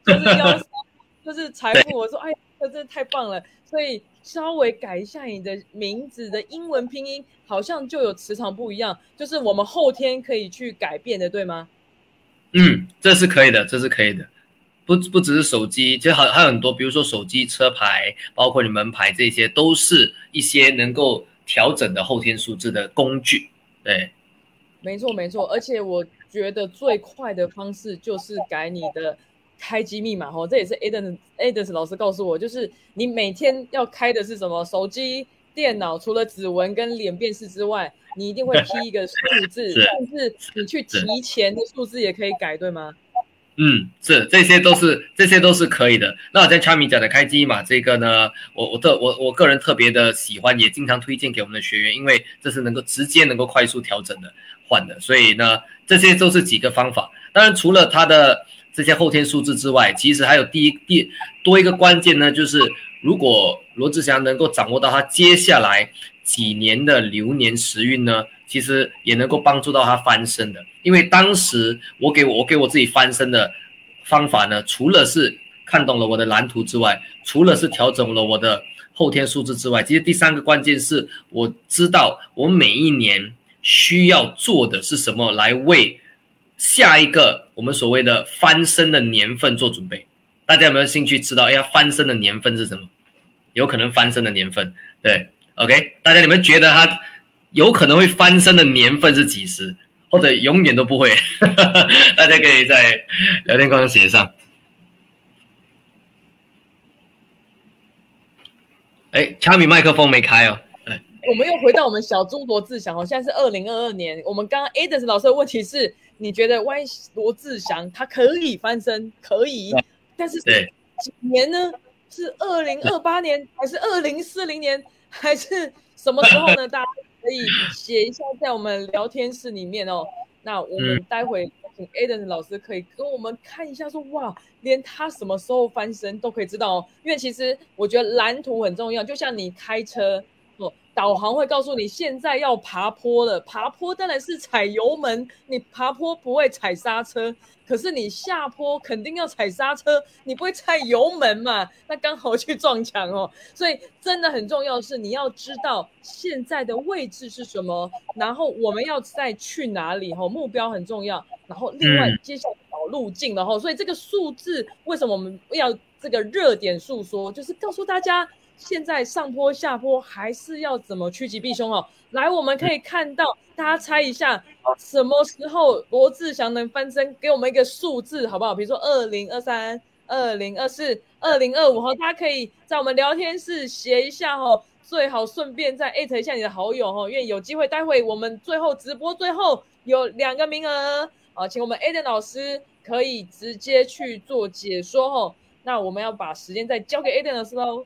就是要 就是财富。我说哎，这真的太棒了，所以稍微改一下你的名字的英文拼音，好像就有磁场不一样，就是我们后天可以去改变的，对吗？嗯，这是可以的，这是可以的。不不只是手机，其实还还有很多，比如说手机车牌，包括你门牌，这些都是一些能够调整的后天数字的工具。对，没错没错，而且我觉得最快的方式就是改你的开机密码哦，这也是 Eden Eden 老师告诉我，就是你每天要开的是什么手机、电脑，除了指纹跟脸辨识之外，你一定会 P 一个数字，甚至你去提前的数字也可以改，对吗？嗯，是，这些都是，这些都是可以的。那我在 Charmy 讲的开机嘛这个呢，我我特我我个人特别的喜欢，也经常推荐给我们的学员，因为这是能够直接能够快速调整的换的。所以呢，这些都是几个方法。当然，除了它的这些后天数字之外，其实还有第一第多一个关键呢，就是如果罗志祥能够掌握到他接下来几年的流年时运呢。其实也能够帮助到他翻身的，因为当时我给我给我自己翻身的方法呢，除了是看懂了我的蓝图之外，除了是调整了我的后天数字之外，其实第三个关键是我知道我每一年需要做的是什么，来为下一个我们所谓的翻身的年份做准备。大家有没有兴趣知道？哎呀，翻身的年份是什么？有可能翻身的年份，对，OK，大家你们觉得他？有可能会翻身的年份是几时，或者永远都不会？大家可以在聊天框写上。哎，卡米麦克风没开哦。哎，我们又回到我们小猪罗志祥哦，现在是二零二二年。我们刚刚 Eden 老师的问题是，你觉得万一罗志祥他可以翻身，可以，但是几年呢？是二零二八年还是二零四零年还是什么时候呢？大家可以写一下在我们聊天室里面哦。那我们待会请 Aden 老师可以跟我们看一下，说哇，连他什么时候翻身都可以知道哦。因为其实我觉得蓝图很重要，就像你开车哦，导航会告诉你现在要爬坡了，爬坡当然是踩油门，你爬坡不会踩刹车。可是你下坡肯定要踩刹车，你不会踩油门嘛？那刚好去撞墙哦。所以真的很重要的是，你要知道现在的位置是什么，然后我们要再去哪里？哈，目标很重要。然后另外接下来找路径了哈。所以这个数字为什么我们要这个热点诉说，就是告诉大家现在上坡下坡还是要怎么趋吉避凶哦。来，我们可以看到，大家猜一下，什么时候罗志祥能翻身？给我们一个数字好不好？比如说二零二三、二零二四、二零二五哈，大家可以在我们聊天室写一下哈，最好顺便再艾特一下你的好友哈，因为有机会，待会我们最后直播最后有两个名额啊，请我们 Aden 老师可以直接去做解说哦。那我们要把时间再交给 Aden 老师喽。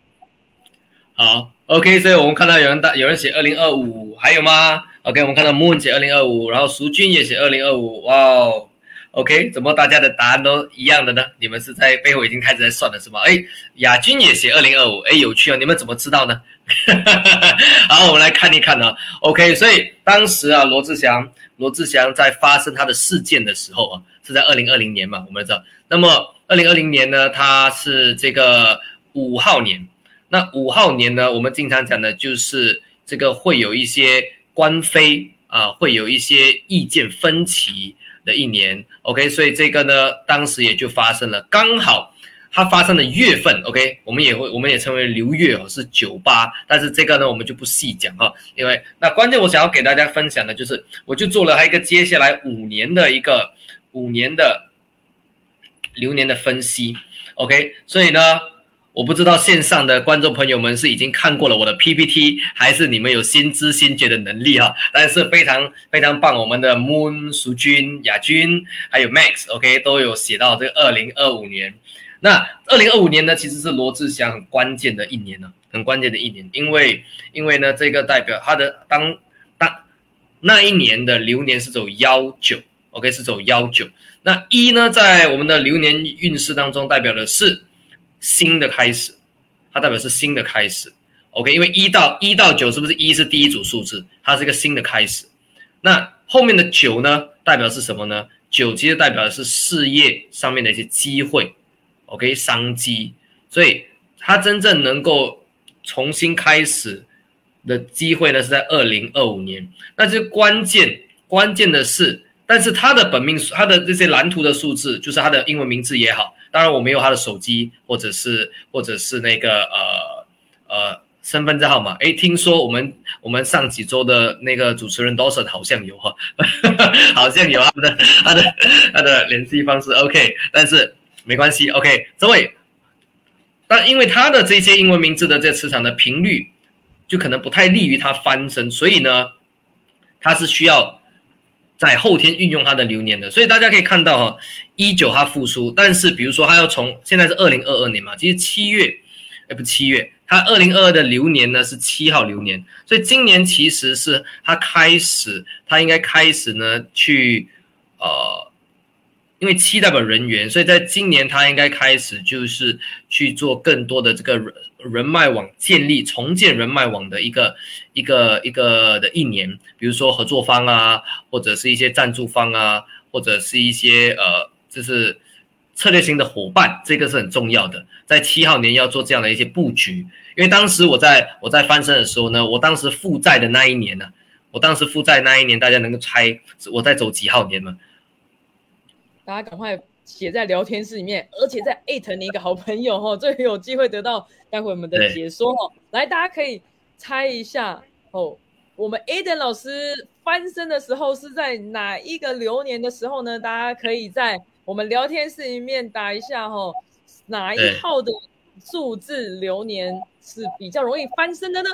好，OK，所以我们看到有人打，有人写二零二五，还有吗？OK，我们看到 Moon 写二零二五，然后淑君也写二零二五，哇哦，OK，怎么大家的答案都一样的呢？你们是在背后已经开始在算了是吗？哎，亚军也写二零二五，哎，有趣哦，你们怎么知道呢？好，我们来看一看呢。OK，所以当时啊，罗志祥，罗志祥在发生他的事件的时候啊，是在二零二零年嘛，我们知道。那么二零二零年呢，他是这个五号年。那五号年呢？我们经常讲的就是这个会有一些官非啊，会有一些意见分歧的一年。OK，所以这个呢，当时也就发生了。刚好它发生的月份，OK，我们也会，我们也称为流月哦，是九八。但是这个呢，我们就不细讲哈，因为那关键我想要给大家分享的就是，我就做了它一个接下来五年的一个五年的流年的分析。OK，所以呢。我不知道线上的观众朋友们是已经看过了我的 PPT，还是你们有先知先觉的能力哈？但是非常非常棒，我们的 Moon 淑君、亚军还有 Max，OK 都有写到这个二零二五年。那二零二五年呢，其实是罗志祥很关键的一年呢，很关键的一年，因为因为呢，这个代表他的当当那一年的流年是走幺九，OK 是走幺九。那一呢，在我们的流年运势当中代表的是。新的开始，它代表是新的开始，OK？因为一到一到九是不是一是第一组数字？它是一个新的开始。那后面的九呢，代表是什么呢？九其实代表的是事业上面的一些机会，OK？商机。所以它真正能够重新开始的机会呢，是在二零二五年。那这关键关键的是，但是他的本命他的这些蓝图的数字，就是他的英文名字也好。当然我没有他的手机，或者是或者是那个呃呃身份证号码。诶，听说我们我们上几周的那个主持人 Dawson 好像有哈，好像有他的他的他的联系方式。OK，但是没关系。OK，这位，但因为他的这些英文名字的这磁场的频率，就可能不太利于他翻身，所以呢，他是需要。在后天运用它的流年的，所以大家可以看到哈，一九它复苏，但是比如说它要从现在是二零二二年嘛，其实七月，哎不七月，它二零二二的流年呢是七号流年，所以今年其实是它开始，它应该开始呢去，呃，因为七代表人员，所以在今年它应该开始就是去做更多的这个人脉网建立、重建人脉网的一个。一个一个的一年，比如说合作方啊，或者是一些赞助方啊，或者是一些呃，就是策略性的伙伴，这个是很重要的。在七号年要做这样的一些布局，因为当时我在我在翻身的时候呢，我当时负债的那一年呢，我当时负债那一年，大家能够猜我在走几号年吗？大家赶快写在聊天室里面，而且在艾特你一个好朋友哈，最有机会得到待会我们的解说哦。来，大家可以。猜一下哦，我们 Aden 老师翻身的时候是在哪一个流年的时候呢？大家可以在我们聊天室里面打一下哈，哪一号的数字流年是比较容易翻身的呢？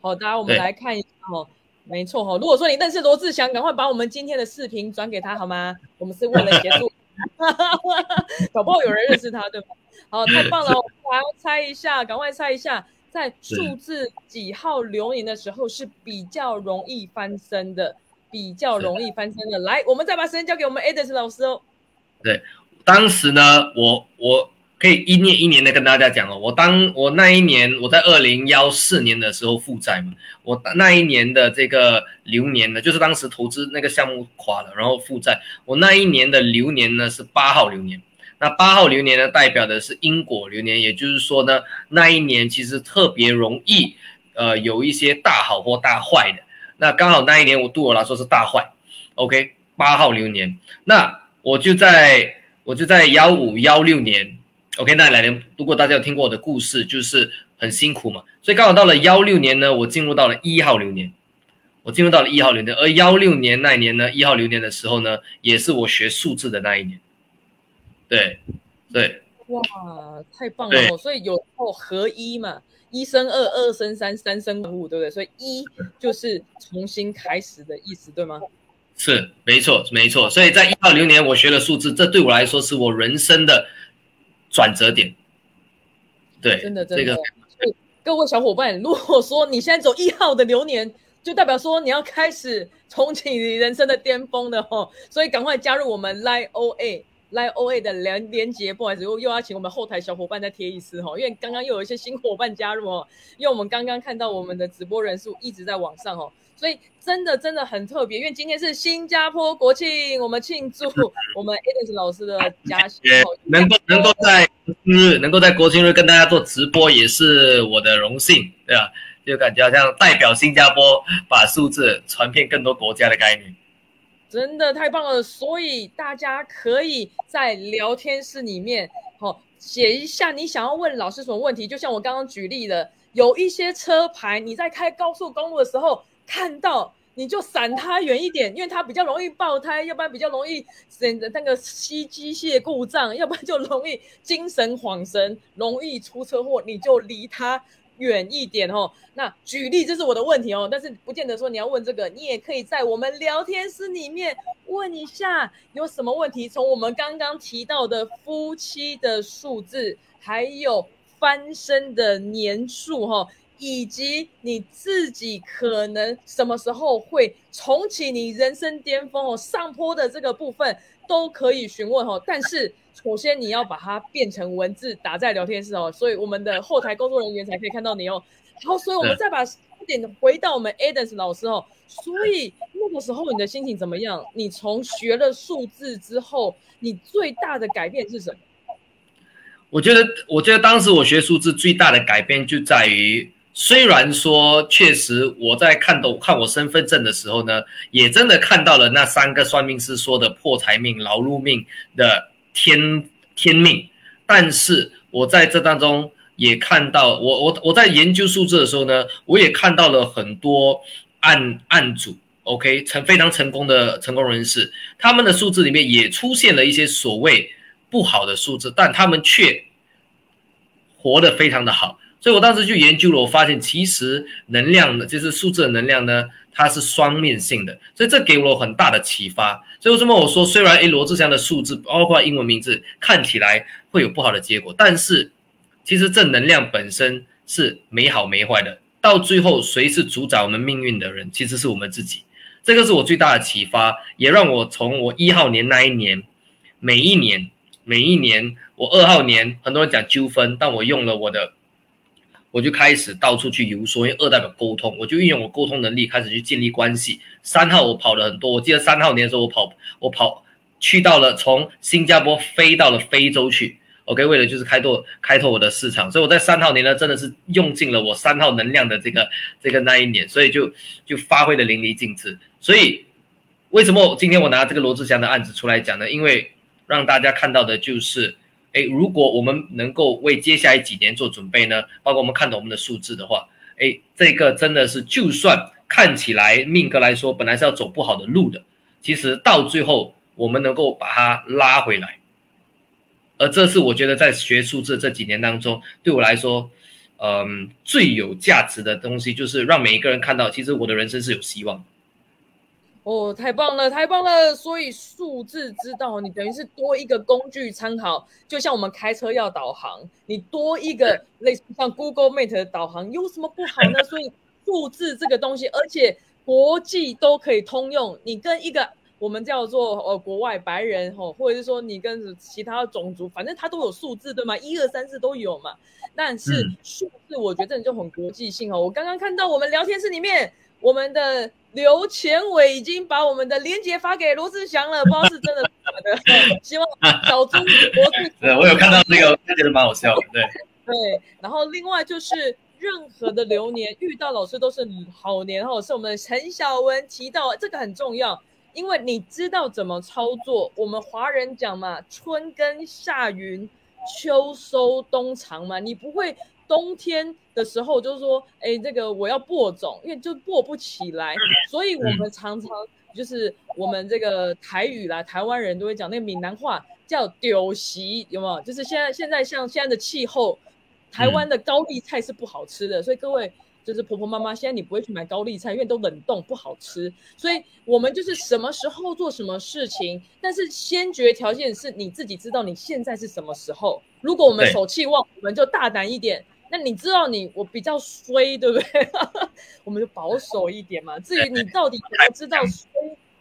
好，大家我们来看一下哦，没错哈。如果说你认识罗志祥，赶快把我们今天的视频转给他好吗？我们是为了协助 搞不好有人认识他，对吧？好，太棒了！我还要猜一下，赶快猜一下，在数字几号流年的时候是比较容易翻身的，比较容易翻身的。来，我们再把时间交给我们 Edis 老师哦。对，当时呢，我我。可以一年一年的跟大家讲哦，我当我那一年我在二零幺四年的时候负债嘛，我那一年的这个流年呢，就是当时投资那个项目垮了，然后负债。我那一年的流年呢是八号流年，那八号流年呢代表的是因果流年，也就是说呢，那一年其实特别容易，呃，有一些大好或大坏的。那刚好那一年我对我来说是大坏，OK，八号流年，那我就在我就在幺五幺六年。OK，那来年如果大家有听过我的故事，就是很辛苦嘛，所以刚好到了幺六年呢，我进入到了一号流年，我进入到了一号流年，而幺六年那一年呢，一号流年的时候呢，也是我学数字的那一年，对，对，哇，太棒了，所以有哦合一嘛，一生二，二生三，三生五，对不对？所以一就是重新开始的意思，对吗？是，没错，没错，所以在一号流年我学了数字，这对我来说是我人生的。转折点，对，真的真的。各位小伙伴，如果说你现在走一号的流年，就代表说你要开始重启你人生的巅峰的哦，所以赶快加入我们 Line OA Line OA 的连连接。不好意思，又又要请我们后台小伙伴再贴一次哈，因为刚刚又有一些新伙伴加入哦，因为我们刚刚看到我们的直播人数一直在往上哦。所以真的真的很特别，因为今天是新加坡国庆，我们庆祝 我们 Edis 老师的家乡。能够能够在日能够在国庆日跟大家做直播，也是我的荣幸，对吧？就感觉好像代表新加坡把数字传遍更多国家的概念，真的太棒了。所以大家可以在聊天室里面，好写一下你想要问老师什么问题。就像我刚刚举例的，有一些车牌你在开高速公路的时候。看到你就闪它远一点，因为它比较容易爆胎，要不然比较容易显得那个吸机械故障，要不然就容易精神恍神，容易出车祸，你就离它远一点哦。那举例这是我的问题哦，但是不见得说你要问这个，你也可以在我们聊天室里面问一下有什么问题。从我们刚刚提到的夫妻的数字，还有翻身的年数哈。以及你自己可能什么时候会重启你人生巅峰哦，上坡的这个部分都可以询问哦。但是首先你要把它变成文字打在聊天室哦，所以我们的后台工作人员才可以看到你哦。好，所以我们再把点回到我们 Adams 老师哦。所以那个时候你的心情怎么样？你从学了数字之后，你最大的改变是什么？我觉得，我觉得当时我学数字最大的改变就在于。虽然说，确实我在看懂看我身份证的时候呢，也真的看到了那三个算命师说的破财命、劳碌命的天天命，但是我在这当中也看到，我我我在研究数字的时候呢，我也看到了很多案案主，OK 成非常成功的成功人士，他们的数字里面也出现了一些所谓不好的数字，但他们却活得非常的好。所以我当时就研究了，我发现其实能量的，就是数字的能量呢，它是双面性的，所以这给我很大的启发。所以为什么我说，虽然诶罗志祥的数字，包括英文名字看起来会有不好的结果，但是其实正能量本身是没好没坏的。到最后，谁是主宰我们命运的人，其实是我们自己。这个是我最大的启发，也让我从我一号年那一年，每一年每一年，我二号年很多人讲纠纷，但我用了我的。我就开始到处去游说，因为二代表沟通，我就运用我沟通能力开始去建立关系。三号我跑了很多，我记得三号年的时候我跑，我跑去到了从新加坡飞到了非洲去，OK，为了就是开拓开拓我的市场，所以我在三号年呢真的是用尽了我三号能量的这个这个那一年，所以就就发挥的淋漓尽致。所以为什么今天我拿这个罗志祥的案子出来讲呢？因为让大家看到的就是。哎，如果我们能够为接下来几年做准备呢？包括我们看懂我们的数字的话，哎，这个真的是，就算看起来命格来说本来是要走不好的路的，其实到最后我们能够把它拉回来。而这是我觉得在学数字这几年当中，对我来说，嗯，最有价值的东西，就是让每一个人看到，其实我的人生是有希望。哦，太棒了，太棒了！所以数字知道，你等于是多一个工具参考，就像我们开车要导航，你多一个类似像 Google Map 的导航，有什么不好呢？所以数字这个东西，而且国际都可以通用，你跟一个我们叫做呃国外白人吼，或者是说你跟其他种族，反正他都有数字对吗？一二三四都有嘛。但是数字我觉得就很国际性哦。我刚刚看到我们聊天室里面，我们的。刘前伟已经把我们的链接发给罗志祥了，不知道是真的假的。希望小猪罗志对我有看到那个，觉得蛮好笑的。对对，然后另外就是任何的流年遇到老师都是好年哦，是我们陈小文提到这个很重要，因为你知道怎么操作。我们华人讲嘛，春耕夏耘，秋收冬藏嘛，你不会。冬天的时候，就是说，哎，这个我要播种，因为就播不起来，所以我们常常就是我们这个台语啦，台湾人都会讲那个闽南话叫丢席，有没有？就是现在现在像现在的气候，台湾的高丽菜是不好吃的，所以各位就是婆婆妈妈，现在你不会去买高丽菜，因为都冷冻不好吃，所以我们就是什么时候做什么事情，但是先决条件是你自己知道你现在是什么时候。如果我们手气旺，我们就大胆一点。那你知道你我比较衰，对不对？我们就保守一点嘛。至于你到底怎么知道衰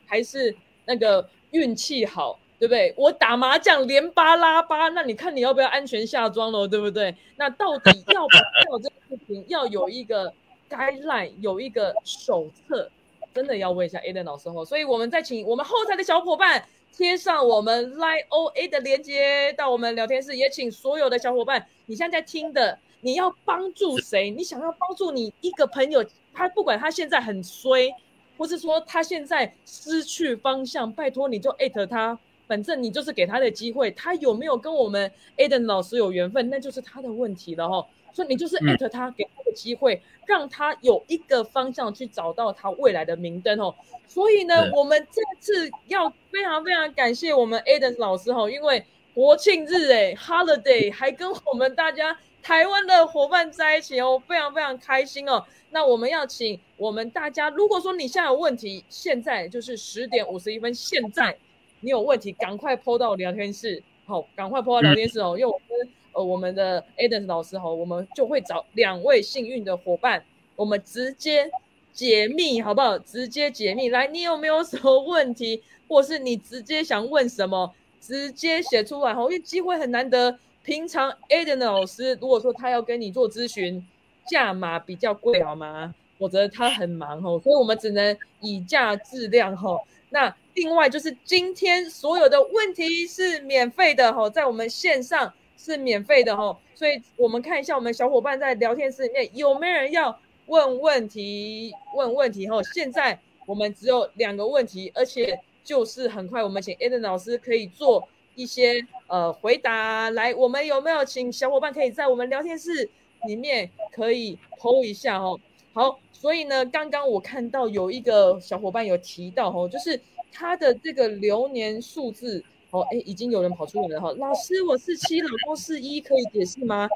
还是那个运气好，对不对？我打麻将连八拉八，那你看你要不要安全下庄了，对不对？那到底要不要这个事情要有一个 guideline，有一个手册，真的要问一下 Aden 老师哦。所以我们再请我们后台的小伙伴贴上我们 Line OA 的连接到我们聊天室，也请所有的小伙伴，你现在听的。你要帮助谁？你想要帮助你一个朋友，他不管他现在很衰，或是说他现在失去方向，拜托你就艾特他，反正你就是给他的机会。他有没有跟我们 Aden 老师有缘分，那就是他的问题了哈。所以你就是艾特他，给他的机会，让他有一个方向去找到他未来的明灯哦。所以呢，我们这次要非常非常感谢我们 Aden 老师哈，因为国庆日哎，Holiday 还跟我们大家。台湾的伙伴在一起哦，非常非常开心哦。那我们要请我们大家，如果说你现在有问题，现在就是十点五十一分，现在你有问题，赶快抛到聊天室，好，赶快抛到聊天室哦。因为我跟呃我们的 Aden 老师哈，我们就会找两位幸运的伙伴，我们直接解密，好不好？直接解密，来，你有没有什么问题，或是你直接想问什么，直接写出来哈，因为机会很难得。平常 Aden 老师，如果说他要跟你做咨询，价码比较贵，好吗？我觉得他很忙哦，所以我们只能以价质量哈。那另外就是今天所有的问题是免费的哈，在我们线上是免费的哈，所以我们看一下我们小伙伴在聊天室里面有没有人要问问题？问问题哈。现在我们只有两个问题，而且就是很快，我们请 Aden 老师可以做。一些呃回答来，我们有没有请小伙伴可以在我们聊天室里面可以投一下哦？好，所以呢，刚刚我看到有一个小伙伴有提到哦，就是他的这个流年数字哦，哎，已经有人跑出来了哈。老师，我是七，老公是一，可以解释吗？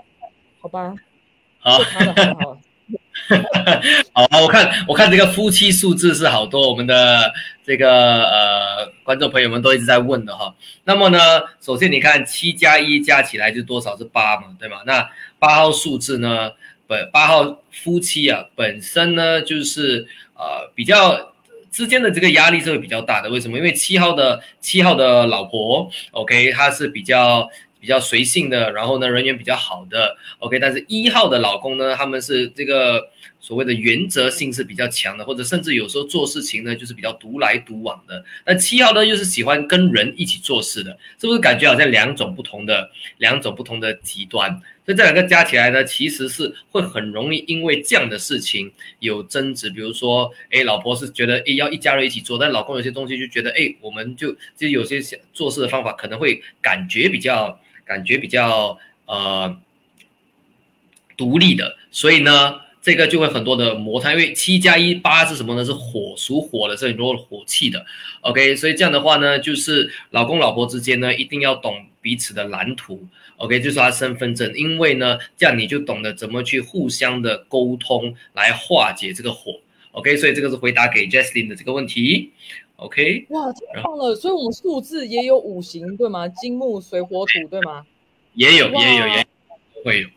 好吧，好，好。好，好我看我看这个夫妻数字是好多，我们的这个呃观众朋友们都一直在问的哈。那么呢，首先你看七加一加起来就多少是八嘛，对吗？那八号数字呢，本八号夫妻啊本身呢就是呃比较之间的这个压力是会比较大的。为什么？因为七号的七号的老婆，OK，她是比较。比较随性的，然后呢，人缘比较好的，OK。但是一号的老公呢，他们是这个所谓的原则性是比较强的，或者甚至有时候做事情呢，就是比较独来独往的。那七号呢，又是喜欢跟人一起做事的，是不是感觉好像两种不同的两种不同的极端？所以这两个加起来呢，其实是会很容易因为这样的事情有争执。比如说，哎，老婆是觉得哎要一家人一起做，但老公有些东西就觉得哎，我们就就有些做事的方法可能会感觉比较。感觉比较呃独立的，所以呢，这个就会很多的摩擦。因为七加一八是什么呢？是火，属火的，是很多火气的。OK，所以这样的话呢，就是老公老婆之间呢，一定要懂彼此的蓝图。OK，就是他身份证，因为呢，这样你就懂得怎么去互相的沟通，来化解这个火。OK，所以这个是回答给 Jesslyn 的这个问题。OK，哇，太棒了！所以我们数字也有五行对吗？金木水火土对吗？也有，也有，也会有。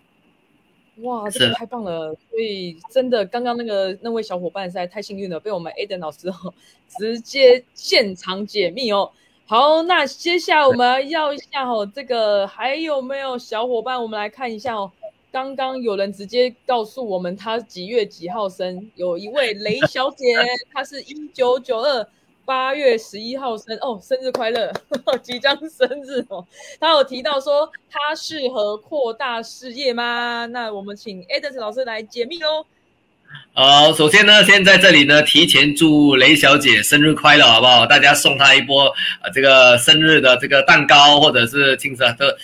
哇，这个太棒了！所以真的，刚刚那个那位小伙伴实在太幸运了，被我们 Aden 老师哦 直接现场解密哦。好，那接下来我们要一下哦，这个还有没有小伙伴？我们来看一下哦。刚刚有人直接告诉我们他几月几号生，有一位雷小姐，她是一九九二。八月十一号生哦，生日快乐！即将生日哦，他有提到说他适合扩大事业吗？那我们请 Eden 老师来解密哦。好，首先呢，先在这里呢，提前祝雷小姐生日快乐，好不好？大家送她一波啊，这个生日的这个蛋糕，或者是庆生。这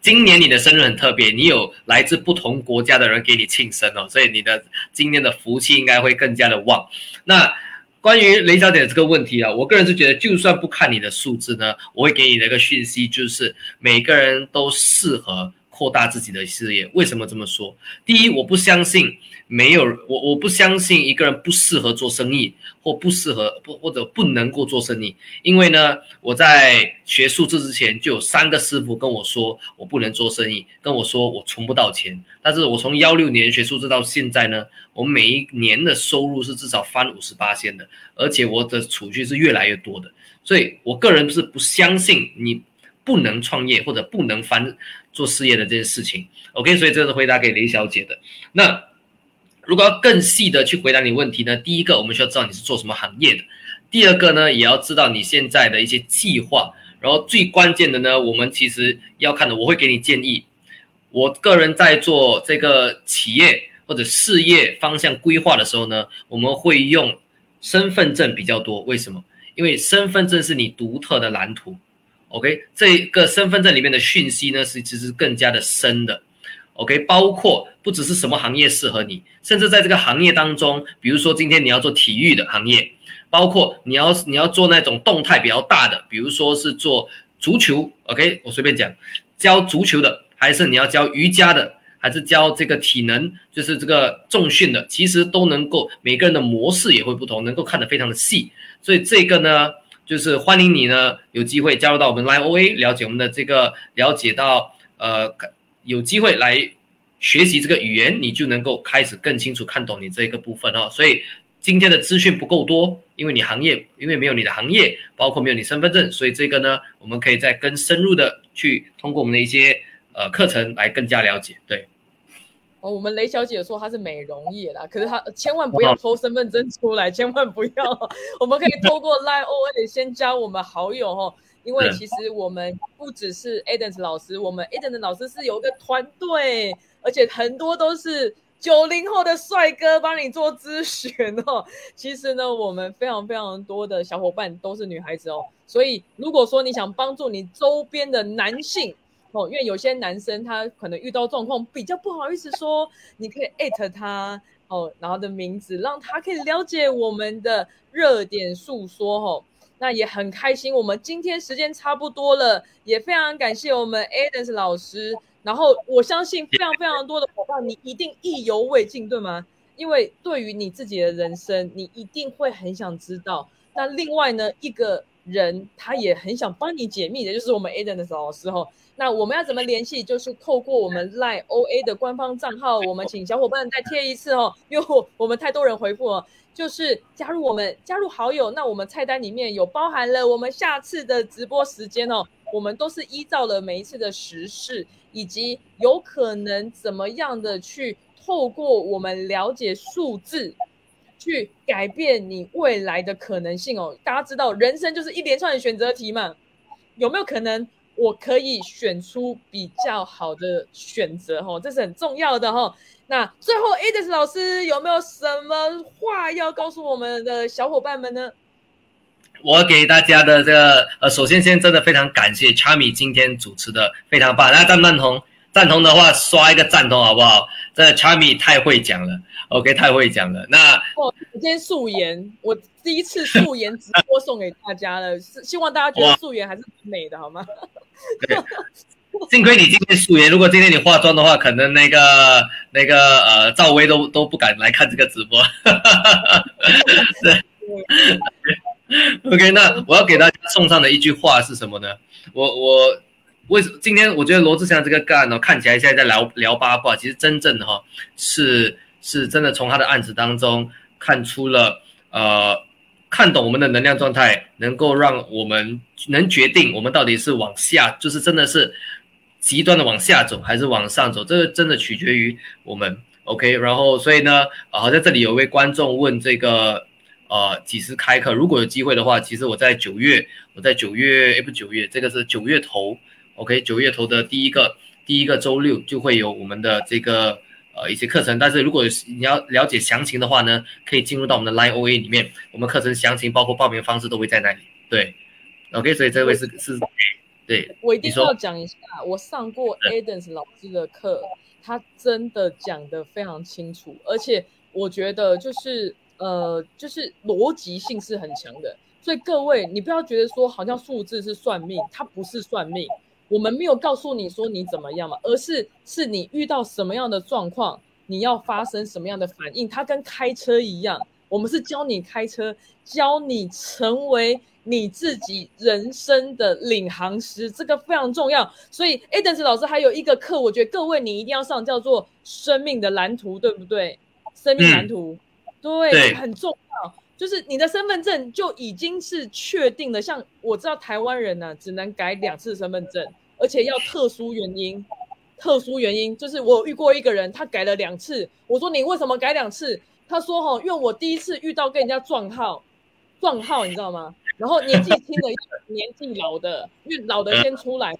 今年你的生日很特别，你有来自不同国家的人给你庆生哦，所以你的今年的福气应该会更加的旺。那。关于雷小姐这个问题啊，我个人是觉得，就算不看你的数字呢，我会给你的一个讯息就是，每个人都适合扩大自己的事业。为什么这么说？第一，我不相信。没有我，我不相信一个人不适合做生意，或不适合不或者不能够做生意。因为呢，我在学数字之前就有三个师傅跟我说我不能做生意，跟我说我存不到钱。但是我从幺六年学数字到现在呢，我每一年的收入是至少翻五十八千的，而且我的储蓄是越来越多的。所以我个人是不相信你不能创业或者不能翻做事业的这件事情。OK，所以这是回答给雷小姐的。那。如果要更细的去回答你问题呢？第一个，我们需要知道你是做什么行业的；第二个呢，也要知道你现在的一些计划。然后最关键的呢，我们其实要看的，我会给你建议。我个人在做这个企业或者事业方向规划的时候呢，我们会用身份证比较多。为什么？因为身份证是你独特的蓝图。OK，这个身份证里面的讯息呢，是其实更加的深的。OK，包括不只是什么行业适合你，甚至在这个行业当中，比如说今天你要做体育的行业，包括你要你要做那种动态比较大的，比如说是做足球，OK，我随便讲，教足球的，还是你要教瑜伽的，还是教这个体能，就是这个重训的，其实都能够每个人的模式也会不同，能够看得非常的细，所以这个呢，就是欢迎你呢有机会加入到我们 Live OA，了解我们的这个，了解到呃。有机会来学习这个语言，你就能够开始更清楚看懂你这个部分哦。所以今天的资讯不够多，因为你行业，因为没有你的行业，包括没有你身份证，所以这个呢，我们可以再更深入的去通过我们的一些呃课程来更加了解。对，哦，我们雷小姐说她是美容业啦，可是她千万不要偷身份证出来，千万不要。我们可以透过 Line O A 先加我们好友哦。因为其实我们不只是 Eden 老师，我们 Eden 老师是有一个团队，而且很多都是九零后的帅哥帮你做咨询哦。其实呢，我们非常非常多的小伙伴都是女孩子哦，所以如果说你想帮助你周边的男性哦，因为有些男生他可能遇到状况比较不好意思说，你可以艾特他哦，然后的名字让他可以了解我们的热点诉说哦。那也很开心，我们今天时间差不多了，也非常感谢我们 Adams 老师。然后我相信非常非常多的伙伴，你一定意犹未尽，对吗？因为对于你自己的人生，你一定会很想知道。那另外呢，一个人他也很想帮你解密的，就是我们 Adams 老师哦。那我们要怎么联系？就是透过我们 Line OA 的官方账号，我们请小伙伴再贴一次哦，因为我们太多人回复了。就是加入我们，加入好友。那我们菜单里面有包含了我们下次的直播时间哦。我们都是依照了每一次的时事，以及有可能怎么样的去透过我们了解数字，去改变你未来的可能性哦。大家知道，人生就是一连串的选择题嘛，有没有可能？我可以选出比较好的选择，哈，这是很重要的，哈。那最后，Edis 老师有没有什么话要告诉我们的小伙伴们呢？我给大家的这个，呃，首先先真的非常感谢 Charmy 今天主持的非常棒，大家赞不赞同？赞同的话刷一个赞同好不好？这 Charmy 太会讲了，OK，太会讲了。那我，今天素颜，我第一次素颜直播送给大家了，是希望大家觉得素颜还是美的，好吗？对幸亏你今天素颜，如果今天你化妆的话，可能那个那个呃赵薇都都不敢来看这个直播。对，OK，那我要给大家送上的一句话是什么呢？我我为什今天我觉得罗志祥这个干呢，看起来现在在聊聊八卦，其实真正的哈是是真的从他的案子当中看出了呃。看懂我们的能量状态，能够让我们能决定我们到底是往下，就是真的是极端的往下走，还是往上走，这个真的取决于我们。OK，然后所以呢，啊，好像这里有一位观众问这个，呃，几时开课？如果有机会的话，其实我在九月，我在九月，哎，不九月，这个是九月头，OK，九月头的第一个第一个周六就会有我们的这个。呃，一些课程，但是如果你要了解详情的话呢，可以进入到我们的 Line OA 里面，我们课程详情包括报名方式都会在那里。对，OK，所以这位是是，对，我一定要讲一下，我上过 Adams 老师的课，他真的讲的非常清楚，而且我觉得就是呃，就是逻辑性是很强的，所以各位你不要觉得说好像数字是算命，它不是算命。我们没有告诉你说你怎么样嘛，而是是你遇到什么样的状况，你要发生什么样的反应。它跟开车一样，我们是教你开车，教你成为你自己人生的领航师，这个非常重要。所以 a d a m 老师还有一个课，我觉得各位你一定要上，叫做生命的蓝图，对不对？生命蓝图，对，很重要。就是你的身份证就已经是确定了，像我知道台湾人呢，只能改两次身份证，而且要特殊原因。特殊原因就是我遇过一个人，他改了两次。我说你为什么改两次？他说哈，因为我第一次遇到跟人家撞号，撞号你知道吗？然后年纪轻的，年纪老的，因为老的先出来。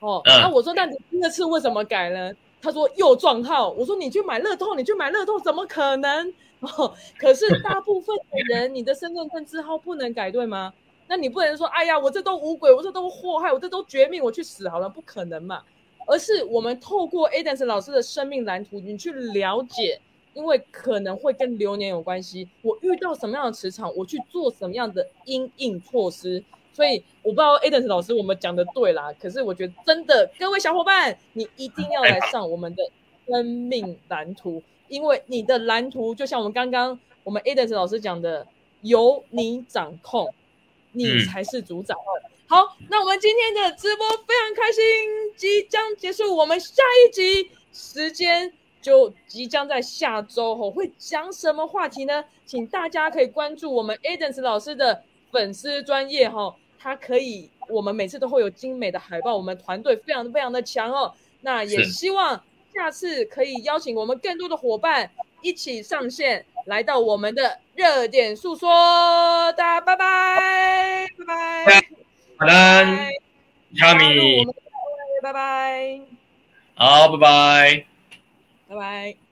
哦，那我说那你第二次为什么改呢？他说又撞号。我说你去买乐透，你去买乐透，怎么可能？哦，可是大部分的人，你的身份证字号不能改，对吗？那你不能说，哎呀，我这都无鬼，我这都祸害，我这都绝命，我去死好了，不可能嘛。而是我们透过 Adams 老师的生命蓝图，你去了解，因为可能会跟流年有关系。我遇到什么样的磁场，我去做什么样的因应措施。所以我不知道 Adams 老师我们讲的对啦，可是我觉得真的，各位小伙伴，你一定要来上我们的生命蓝图。因为你的蓝图就像我们刚刚我们 Adams 老师讲的，由你掌控，你才是主宰。好，那我们今天的直播非常开心，即将结束，我们下一集时间就即将在下周吼，会讲什么话题呢？请大家可以关注我们 Adams 老师的粉丝专业哈，他可以，我们每次都会有精美的海报，我们团队非常非常的强哦，那也希望。下次可以邀请我们更多的伙伴一起上线，来到我们的热点诉说。大家拜拜，拜拜，好的，卡米，拜拜，好，拜拜，拜拜。